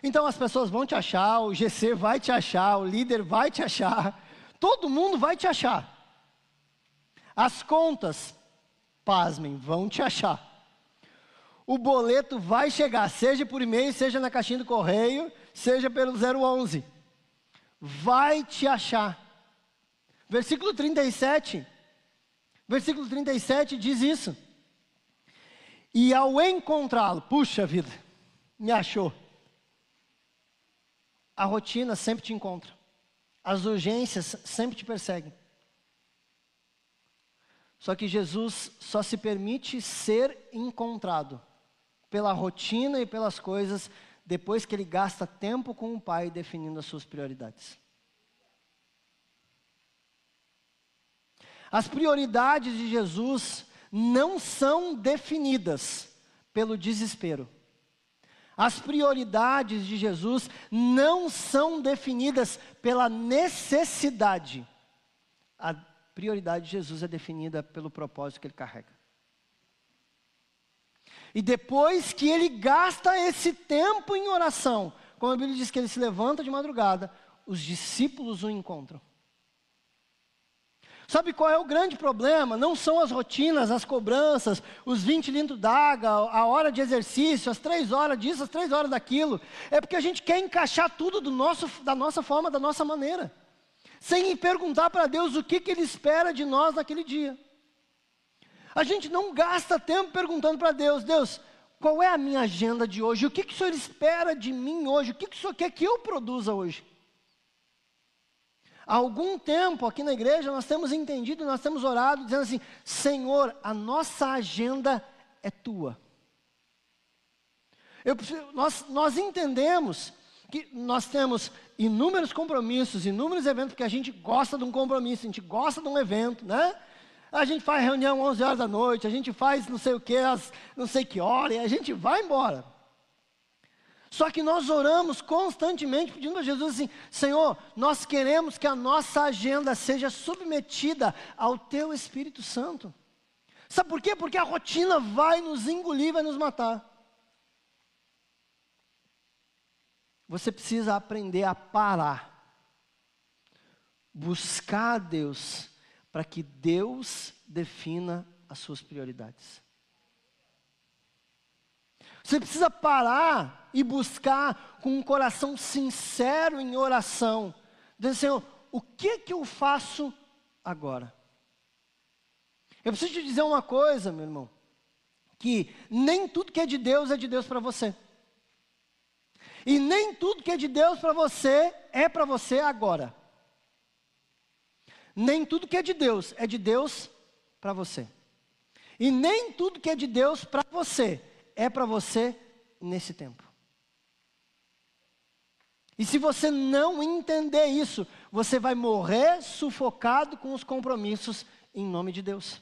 Então as pessoas vão te achar, o GC vai te achar, o líder vai te achar, todo mundo vai te achar. As contas, pasmem, vão te achar. O boleto vai chegar, seja por e-mail, seja na caixinha do correio, seja pelo 011. Vai te achar. Versículo 37. Versículo 37 diz isso. E ao encontrá-lo, puxa vida, me achou. A rotina sempre te encontra. As urgências sempre te perseguem. Só que Jesus só se permite ser encontrado pela rotina e pelas coisas depois que ele gasta tempo com o Pai definindo as suas prioridades. As prioridades de Jesus não são definidas pelo desespero. As prioridades de Jesus não são definidas pela necessidade. A prioridade de Jesus é definida pelo propósito que ele carrega. E depois que ele gasta esse tempo em oração, como a Bíblia diz que ele se levanta de madrugada, os discípulos o encontram. Sabe qual é o grande problema? Não são as rotinas, as cobranças, os 20 litros d'água, a hora de exercício, as três horas disso, as três horas daquilo. É porque a gente quer encaixar tudo do nosso, da nossa forma, da nossa maneira. Sem perguntar para Deus o que, que Ele espera de nós naquele dia. A gente não gasta tempo perguntando para Deus, Deus, qual é a minha agenda de hoje? O que, que o Senhor espera de mim hoje? O que, que o Senhor quer que eu produza hoje? Há algum tempo aqui na igreja nós temos entendido, nós temos orado, dizendo assim: Senhor, a nossa agenda é tua. Eu, nós, nós entendemos que nós temos inúmeros compromissos, inúmeros eventos, porque a gente gosta de um compromisso, a gente gosta de um evento, né? A gente faz reunião 11 horas da noite, a gente faz não sei o que, não sei que hora, e a gente vai embora. Só que nós oramos constantemente pedindo a Jesus assim: Senhor, nós queremos que a nossa agenda seja submetida ao Teu Espírito Santo. Sabe por quê? Porque a rotina vai nos engolir, vai nos matar. Você precisa aprender a parar, buscar Deus para que Deus defina as suas prioridades. Você precisa parar e buscar com um coração sincero em oração. Dizer, Senhor, o que que eu faço agora? Eu preciso te dizer uma coisa, meu irmão, que nem tudo que é de Deus é de Deus para você. E nem tudo que é de Deus para você é para você agora. Nem tudo que é de Deus é de Deus para você. E nem tudo que é de Deus para você é para você nesse tempo. E se você não entender isso, você vai morrer sufocado com os compromissos em nome de Deus.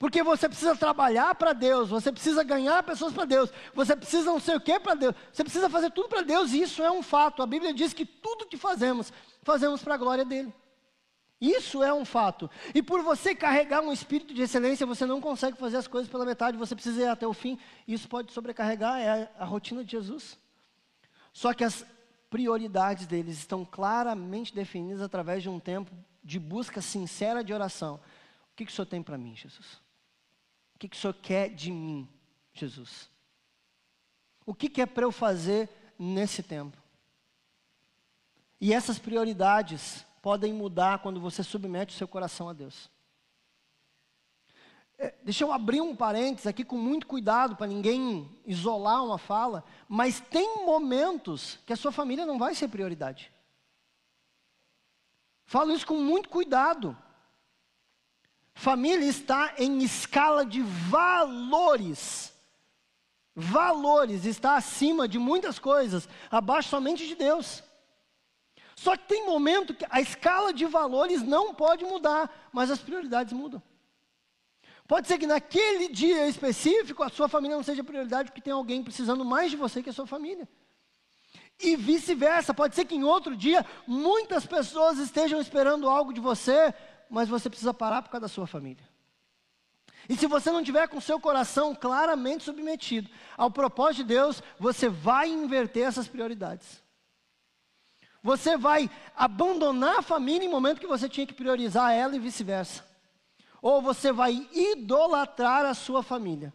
Porque você precisa trabalhar para Deus, você precisa ganhar pessoas para Deus, você precisa não sei o que para Deus, você precisa fazer tudo para Deus, e isso é um fato. A Bíblia diz que tudo que fazemos, fazemos para a glória dele. Isso é um fato. E por você carregar um espírito de excelência, você não consegue fazer as coisas pela metade, você precisa ir até o fim. Isso pode sobrecarregar, é a, a rotina de Jesus. Só que as prioridades deles estão claramente definidas através de um tempo de busca sincera de oração. O que, que o Senhor tem para mim, Jesus? que, que o Senhor quer de mim, Jesus? O que, que é para eu fazer nesse tempo? E essas prioridades podem mudar quando você submete o seu coração a Deus. É, deixa eu abrir um parênteses aqui com muito cuidado para ninguém isolar uma fala, mas tem momentos que a sua família não vai ser prioridade. Falo isso com muito cuidado. Família está em escala de valores. Valores está acima de muitas coisas, abaixo somente de Deus. Só que tem momento que a escala de valores não pode mudar, mas as prioridades mudam. Pode ser que naquele dia específico a sua família não seja prioridade porque tem alguém precisando mais de você que a sua família. E vice-versa, pode ser que em outro dia muitas pessoas estejam esperando algo de você, mas você precisa parar por causa da sua família. E se você não tiver com seu coração claramente submetido ao propósito de Deus, você vai inverter essas prioridades. Você vai abandonar a família em momento que você tinha que priorizar ela e vice-versa. Ou você vai idolatrar a sua família,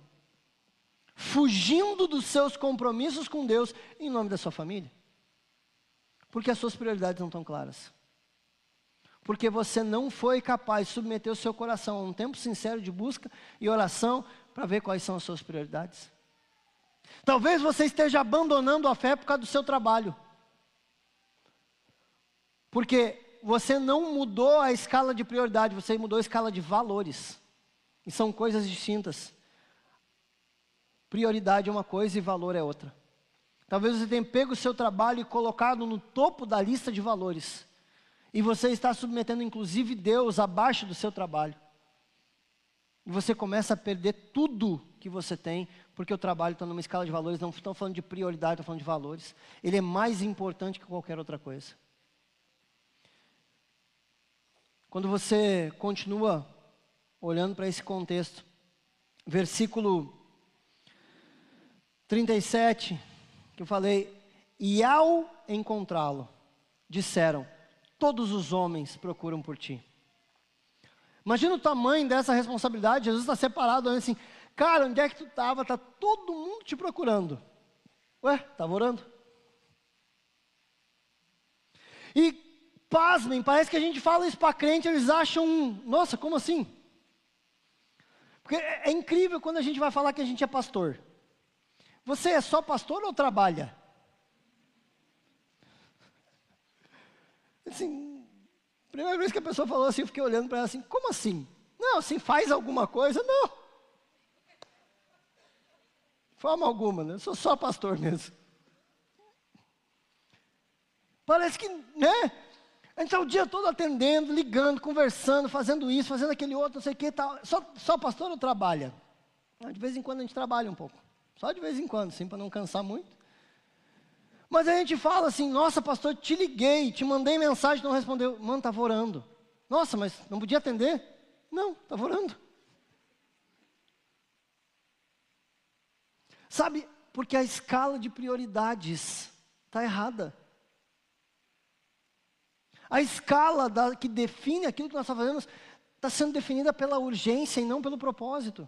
fugindo dos seus compromissos com Deus em nome da sua família. Porque as suas prioridades não estão claras porque você não foi capaz de submeter o seu coração a um tempo sincero de busca e oração para ver quais são as suas prioridades. Talvez você esteja abandonando a fé por causa do seu trabalho. Porque você não mudou a escala de prioridade, você mudou a escala de valores. E são coisas distintas. Prioridade é uma coisa e valor é outra. Talvez você tenha pego o seu trabalho e colocado no topo da lista de valores. E você está submetendo inclusive Deus abaixo do seu trabalho. E você começa a perder tudo que você tem, porque o trabalho está numa escala de valores, não estou falando de prioridade, estou falando de valores. Ele é mais importante que qualquer outra coisa. Quando você continua olhando para esse contexto, versículo 37, que eu falei, e ao encontrá-lo, disseram: Todos os homens procuram por ti. Imagina o tamanho dessa responsabilidade. Jesus está separado, assim, cara, onde é que tu estava? Está todo mundo te procurando. Ué, estava orando. E, pasmem, parece que a gente fala isso para crente, eles acham, nossa, como assim? Porque é, é incrível quando a gente vai falar que a gente é pastor. Você é só pastor ou trabalha? Assim, primeira vez que a pessoa falou assim, eu fiquei olhando para ela assim, como assim? Não, assim, faz alguma coisa? Não. Forma alguma, né? Eu sou só pastor mesmo. Parece que, né? A gente está o dia todo atendendo, ligando, conversando, fazendo isso, fazendo aquele outro, não sei o que tal. Só, só pastor ou trabalha? De vez em quando a gente trabalha um pouco. Só de vez em quando, sim, para não cansar muito. Mas a gente fala assim, nossa pastor, te liguei, te mandei mensagem, não respondeu. Mano, estava orando. Nossa, mas não podia atender? Não, estava orando. Sabe, porque a escala de prioridades está errada. A escala da, que define aquilo que nós fazendo está sendo definida pela urgência e não pelo propósito.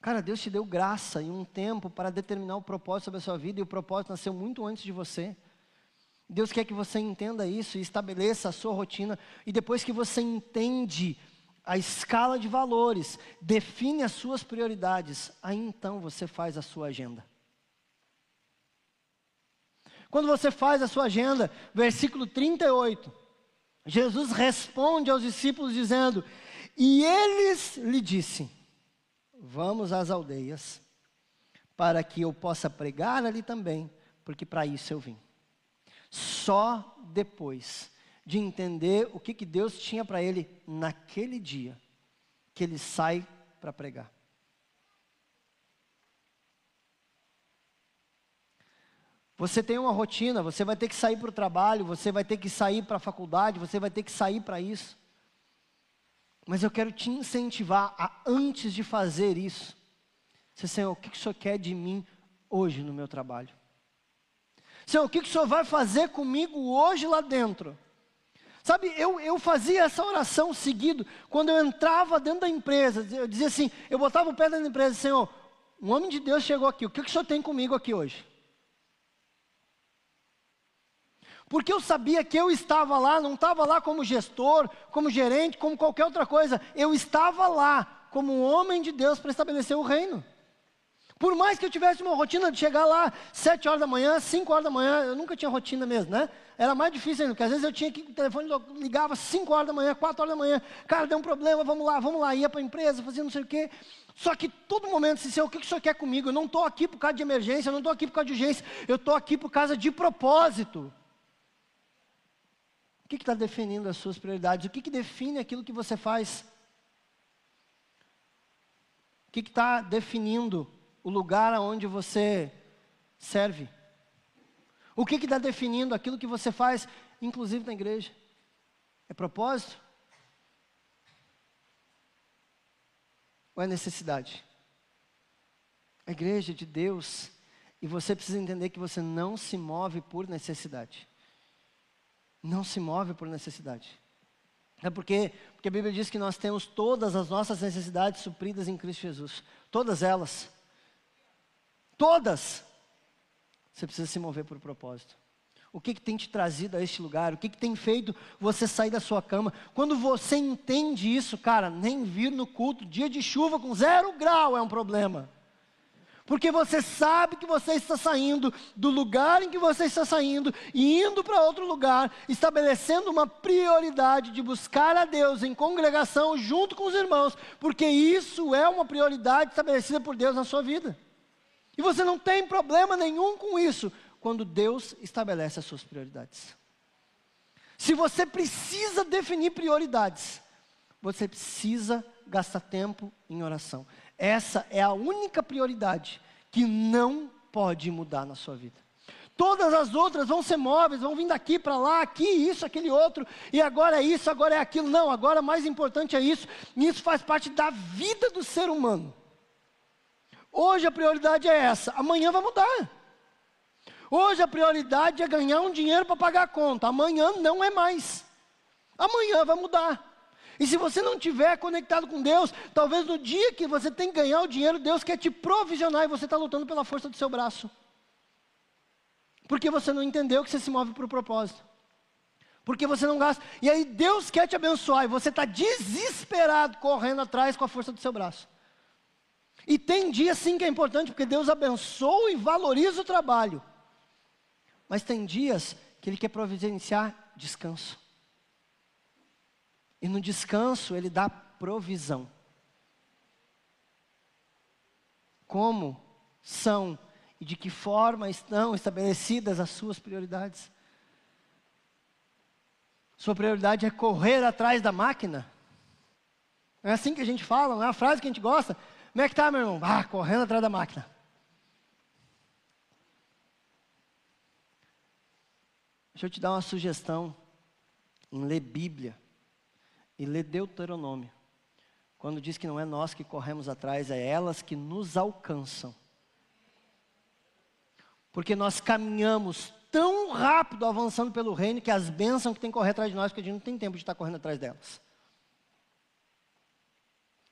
Cara, Deus te deu graça e um tempo para determinar o propósito sobre a sua vida, e o propósito nasceu muito antes de você. Deus quer que você entenda isso e estabeleça a sua rotina, e depois que você entende a escala de valores, define as suas prioridades, aí então você faz a sua agenda. Quando você faz a sua agenda, versículo 38, Jesus responde aos discípulos dizendo: E eles lhe disse: vamos às aldeias, para que eu possa pregar ali também, porque para isso eu vim. Só depois de entender o que, que Deus tinha para ele naquele dia, que ele sai para pregar. Você tem uma rotina, você vai ter que sair para o trabalho, você vai ter que sair para a faculdade, você vai ter que sair para isso. Mas eu quero te incentivar a, antes de fazer isso, Senhor, Senhor, o que, que o Senhor quer de mim hoje no meu trabalho? Senhor, o que, que o Senhor vai fazer comigo hoje lá dentro? Sabe, eu, eu fazia essa oração seguido, quando eu entrava dentro da empresa, eu dizia assim, eu botava o pé dentro da empresa, Senhor, um homem de Deus chegou aqui, o que, que o Senhor tem comigo aqui hoje? Porque eu sabia que eu estava lá, não estava lá como gestor, como gerente, como qualquer outra coisa, eu estava lá como um homem de Deus para estabelecer o reino. Por mais que eu tivesse uma rotina de chegar lá sete horas da manhã, cinco horas da manhã, eu nunca tinha rotina mesmo, né? Era mais difícil ainda, porque às vezes eu tinha que, o telefone ligava cinco horas da manhã, quatro horas da manhã, cara, deu um problema, vamos lá, vamos lá, ia para a empresa, fazia não sei o quê. Só que todo momento, se o que o senhor quer comigo? Eu não estou aqui por causa de emergência, eu não estou aqui por causa de urgência, eu estou aqui por causa de propósito que está definindo as suas prioridades? O que, que define aquilo que você faz? O que está definindo o lugar aonde você serve? O que está definindo aquilo que você faz, inclusive na igreja? É propósito? Ou é necessidade? A igreja de Deus, e você precisa entender que você não se move por necessidade não se move por necessidade. É porque, porque a Bíblia diz que nós temos todas as nossas necessidades supridas em Cristo Jesus. Todas elas. Todas. Você precisa se mover por propósito. O que, que tem te trazido a este lugar? O que, que tem feito você sair da sua cama? Quando você entende isso, cara, nem vir no culto, dia de chuva com zero grau é um problema. Porque você sabe que você está saindo do lugar em que você está saindo e indo para outro lugar, estabelecendo uma prioridade de buscar a Deus em congregação junto com os irmãos, porque isso é uma prioridade estabelecida por Deus na sua vida. E você não tem problema nenhum com isso quando Deus estabelece as suas prioridades. Se você precisa definir prioridades, você precisa gastar tempo em oração. Essa é a única prioridade que não pode mudar na sua vida. Todas as outras vão ser móveis, vão vir daqui para lá, aqui, isso, aquele outro, e agora é isso, agora é aquilo. Não, agora mais importante é isso, e isso faz parte da vida do ser humano. Hoje a prioridade é essa, amanhã vai mudar. Hoje a prioridade é ganhar um dinheiro para pagar a conta, amanhã não é mais. Amanhã vai mudar. E se você não estiver conectado com Deus, talvez no dia que você tem que ganhar o dinheiro, Deus quer te provisionar e você está lutando pela força do seu braço. Porque você não entendeu que você se move para o propósito. Porque você não gasta. E aí Deus quer te abençoar e você está desesperado correndo atrás com a força do seu braço. E tem dia sim que é importante, porque Deus abençoa e valoriza o trabalho. Mas tem dias que Ele quer providenciar descanso. E no descanso Ele dá provisão. Como são e de que forma estão estabelecidas as suas prioridades? Sua prioridade é correr atrás da máquina? É assim que a gente fala, não é a frase que a gente gosta? Como é que tá, meu irmão? Ah, correndo atrás da máquina. Deixa eu te dar uma sugestão em ler Bíblia e ler Deuteronômio. Quando diz que não é nós que corremos atrás, é elas que nos alcançam. Porque nós caminhamos tão rápido avançando pelo reino que as bênçãos que tem que correr atrás de nós, porque a gente não tem tempo de estar correndo atrás delas.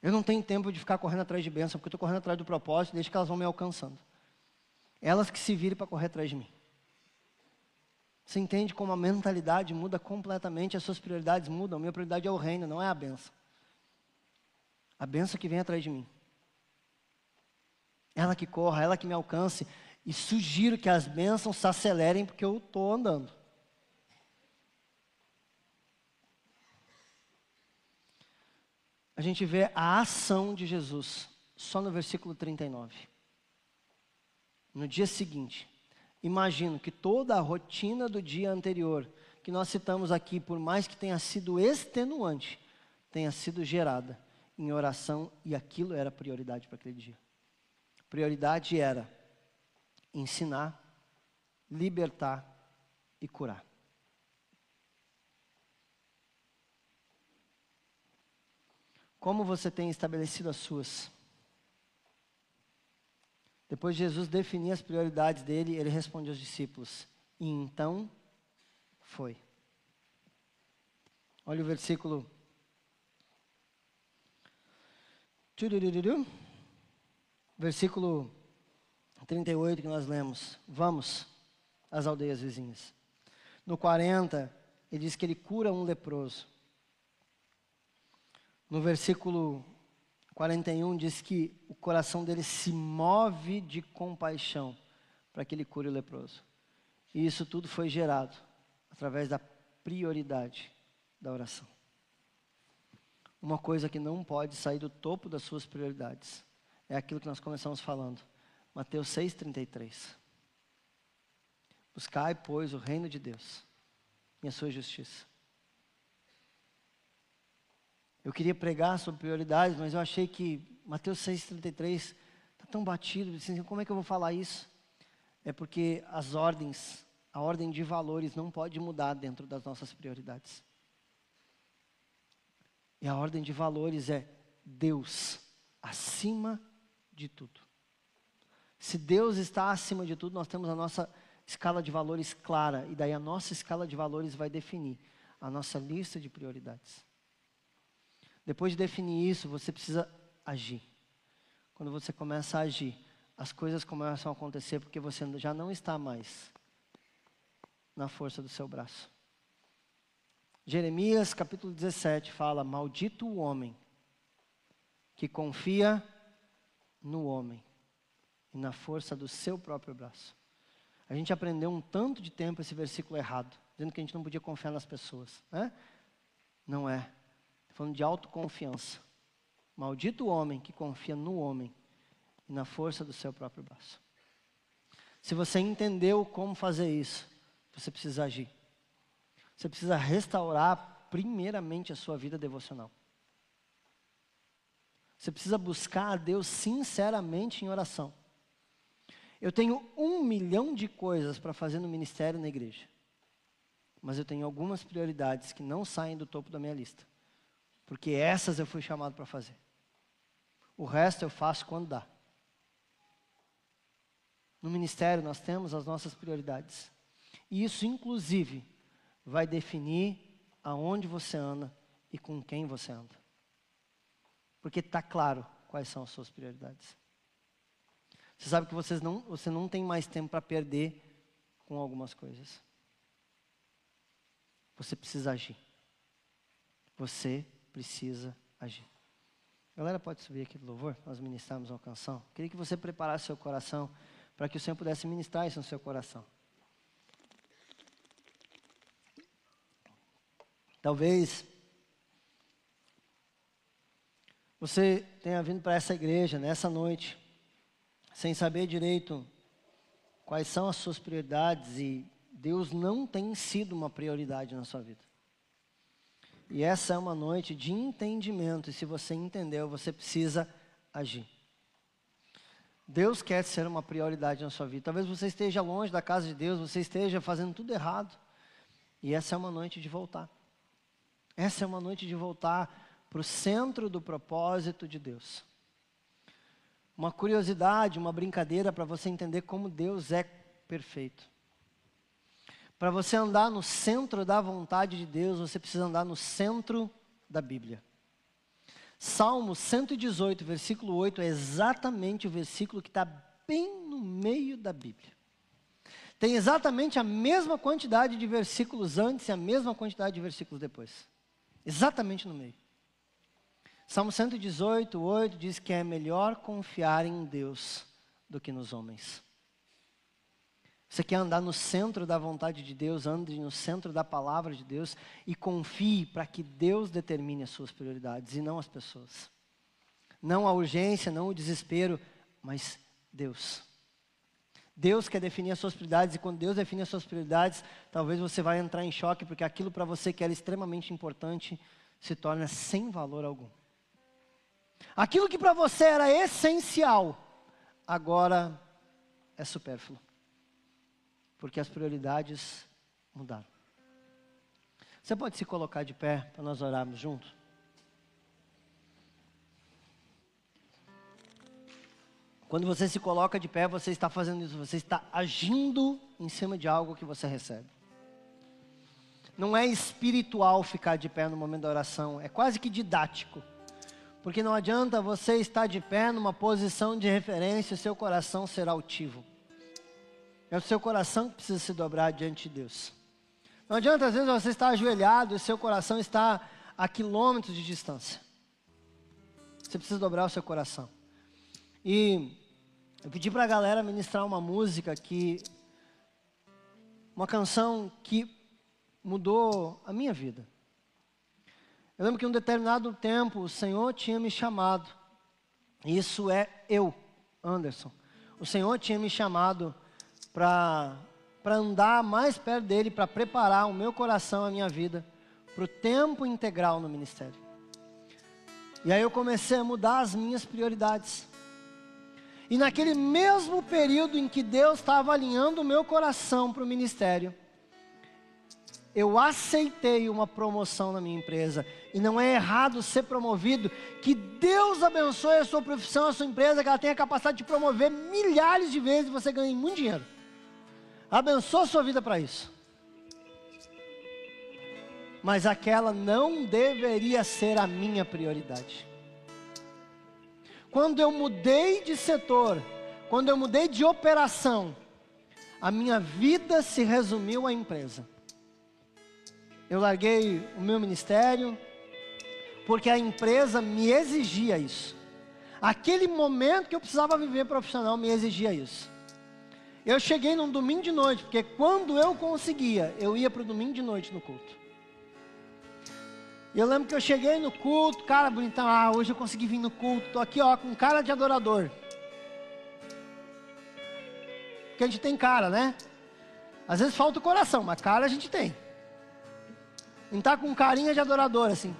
Eu não tenho tempo de ficar correndo atrás de bênção, porque eu estou correndo atrás do propósito, desde que elas vão me alcançando. Elas que se virem para correr atrás de mim. Você entende como a mentalidade muda completamente, as suas prioridades mudam. Minha prioridade é o reino, não é a benção. A benção que vem atrás de mim. Ela que corra, ela que me alcance. E sugiro que as bênçãos se acelerem, porque eu estou andando. a gente vê a ação de Jesus, só no versículo 39. No dia seguinte, imagino que toda a rotina do dia anterior, que nós citamos aqui, por mais que tenha sido extenuante, tenha sido gerada em oração e aquilo era prioridade para aquele dia. Prioridade era ensinar, libertar e curar. Como você tem estabelecido as suas? Depois de Jesus definir as prioridades dele, ele responde aos discípulos: E então foi. Olha o versículo. Versículo 38 que nós lemos. Vamos às aldeias vizinhas. No 40, ele diz que ele cura um leproso. No versículo 41 diz que o coração dele se move de compaixão para que ele cure o leproso. E isso tudo foi gerado através da prioridade da oração. Uma coisa que não pode sair do topo das suas prioridades é aquilo que nós começamos falando. Mateus 6,33. Buscai, pois, o reino de Deus e a sua justiça. Eu queria pregar sobre prioridades, mas eu achei que Mateus 6,33 está tão batido. Assim, como é que eu vou falar isso? É porque as ordens, a ordem de valores não pode mudar dentro das nossas prioridades. E a ordem de valores é Deus acima de tudo. Se Deus está acima de tudo, nós temos a nossa escala de valores clara, e daí a nossa escala de valores vai definir a nossa lista de prioridades. Depois de definir isso, você precisa agir. Quando você começa a agir, as coisas começam a acontecer porque você já não está mais na força do seu braço. Jeremias capítulo 17 fala: Maldito o homem que confia no homem e na força do seu próprio braço. A gente aprendeu um tanto de tempo esse versículo errado, dizendo que a gente não podia confiar nas pessoas. Né? Não é falando de autoconfiança. Maldito o homem que confia no homem e na força do seu próprio braço. Se você entendeu como fazer isso, você precisa agir. Você precisa restaurar primeiramente a sua vida devocional. Você precisa buscar a Deus sinceramente em oração. Eu tenho um milhão de coisas para fazer no ministério na igreja. Mas eu tenho algumas prioridades que não saem do topo da minha lista. Porque essas eu fui chamado para fazer. O resto eu faço quando dá. No ministério nós temos as nossas prioridades. E isso, inclusive, vai definir aonde você anda e com quem você anda. Porque está claro quais são as suas prioridades. Você sabe que vocês não, você não tem mais tempo para perder com algumas coisas. Você precisa agir. Você precisa agir. Galera, pode subir aqui do louvor, nós ministrarmos uma canção. Queria que você preparasse seu coração para que o Senhor pudesse ministrar isso no seu coração. Talvez você tenha vindo para essa igreja nessa noite, sem saber direito quais são as suas prioridades e Deus não tem sido uma prioridade na sua vida. E essa é uma noite de entendimento, e se você entendeu, você precisa agir. Deus quer ser uma prioridade na sua vida. Talvez você esteja longe da casa de Deus, você esteja fazendo tudo errado. E essa é uma noite de voltar. Essa é uma noite de voltar para o centro do propósito de Deus. Uma curiosidade, uma brincadeira para você entender como Deus é perfeito. Para você andar no centro da vontade de Deus, você precisa andar no centro da Bíblia. Salmo 118, versículo 8, é exatamente o versículo que está bem no meio da Bíblia. Tem exatamente a mesma quantidade de versículos antes e a mesma quantidade de versículos depois. Exatamente no meio. Salmo 118, 8 diz que é melhor confiar em Deus do que nos homens. Você quer andar no centro da vontade de Deus, ande no centro da palavra de Deus e confie para que Deus determine as suas prioridades e não as pessoas. Não a urgência, não o desespero, mas Deus. Deus quer definir as suas prioridades e quando Deus define as suas prioridades, talvez você vai entrar em choque porque aquilo para você que era extremamente importante se torna sem valor algum. Aquilo que para você era essencial, agora é supérfluo. Porque as prioridades mudaram. Você pode se colocar de pé para nós orarmos juntos? Quando você se coloca de pé, você está fazendo isso, você está agindo em cima de algo que você recebe. Não é espiritual ficar de pé no momento da oração, é quase que didático. Porque não adianta você estar de pé numa posição de referência, o seu coração será altivo. É o seu coração que precisa se dobrar diante de Deus. Não adianta, às vezes, você estar ajoelhado e seu coração está a quilômetros de distância. Você precisa dobrar o seu coração. E eu pedi para a galera ministrar uma música que. Uma canção que mudou a minha vida. Eu lembro que em um determinado tempo o Senhor tinha me chamado. Isso é eu, Anderson. O Senhor tinha me chamado para andar mais perto dele, para preparar o meu coração, a minha vida, para o tempo integral no ministério. E aí eu comecei a mudar as minhas prioridades. E naquele mesmo período em que Deus estava alinhando o meu coração para o ministério, eu aceitei uma promoção na minha empresa. E não é errado ser promovido. Que Deus abençoe a sua profissão, a sua empresa, que ela tenha a capacidade de promover milhares de vezes e você ganhe muito dinheiro. Abençoe a sua vida para isso. Mas aquela não deveria ser a minha prioridade. Quando eu mudei de setor, quando eu mudei de operação, a minha vida se resumiu à empresa eu larguei o meu ministério, porque a empresa me exigia isso. Aquele momento que eu precisava viver profissional me exigia isso. Eu cheguei num domingo de noite, porque quando eu conseguia, eu ia para o domingo de noite no culto. Eu lembro que eu cheguei no culto, cara bonitão, ah, hoje eu consegui vir no culto, tô aqui ó, com cara de adorador. Porque a gente tem cara, né? Às vezes falta o coração, mas cara a gente tem. Não está com carinha de adorador assim.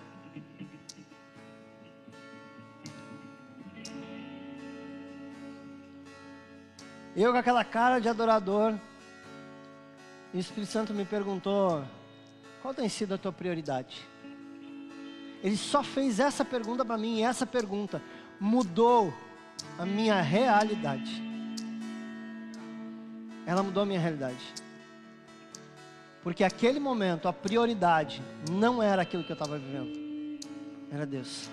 Eu com aquela cara de adorador. E o Espírito Santo me perguntou: qual tem sido a tua prioridade? Ele só fez essa pergunta para mim, e essa pergunta mudou a minha realidade. Ela mudou a minha realidade. Porque aquele momento, a prioridade não era aquilo que eu estava vivendo, era Deus.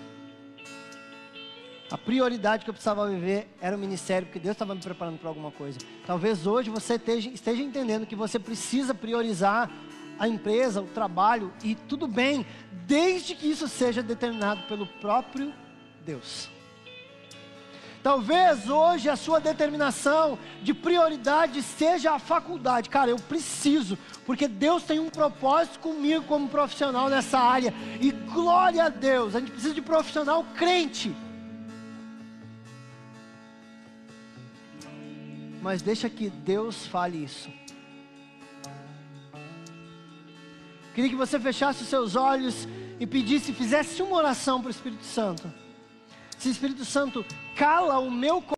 A prioridade que eu precisava viver era o ministério, porque Deus estava me preparando para alguma coisa. Talvez hoje você esteja, esteja entendendo que você precisa priorizar a empresa, o trabalho, e tudo bem, desde que isso seja determinado pelo próprio Deus. Talvez hoje a sua determinação de prioridade seja a faculdade. Cara, eu preciso, porque Deus tem um propósito comigo como profissional nessa área. E glória a Deus, a gente precisa de profissional crente. Mas deixa que Deus fale isso. Queria que você fechasse os seus olhos e pedisse, fizesse uma oração para o Espírito Santo. Se o Espírito Santo cala o meu coração,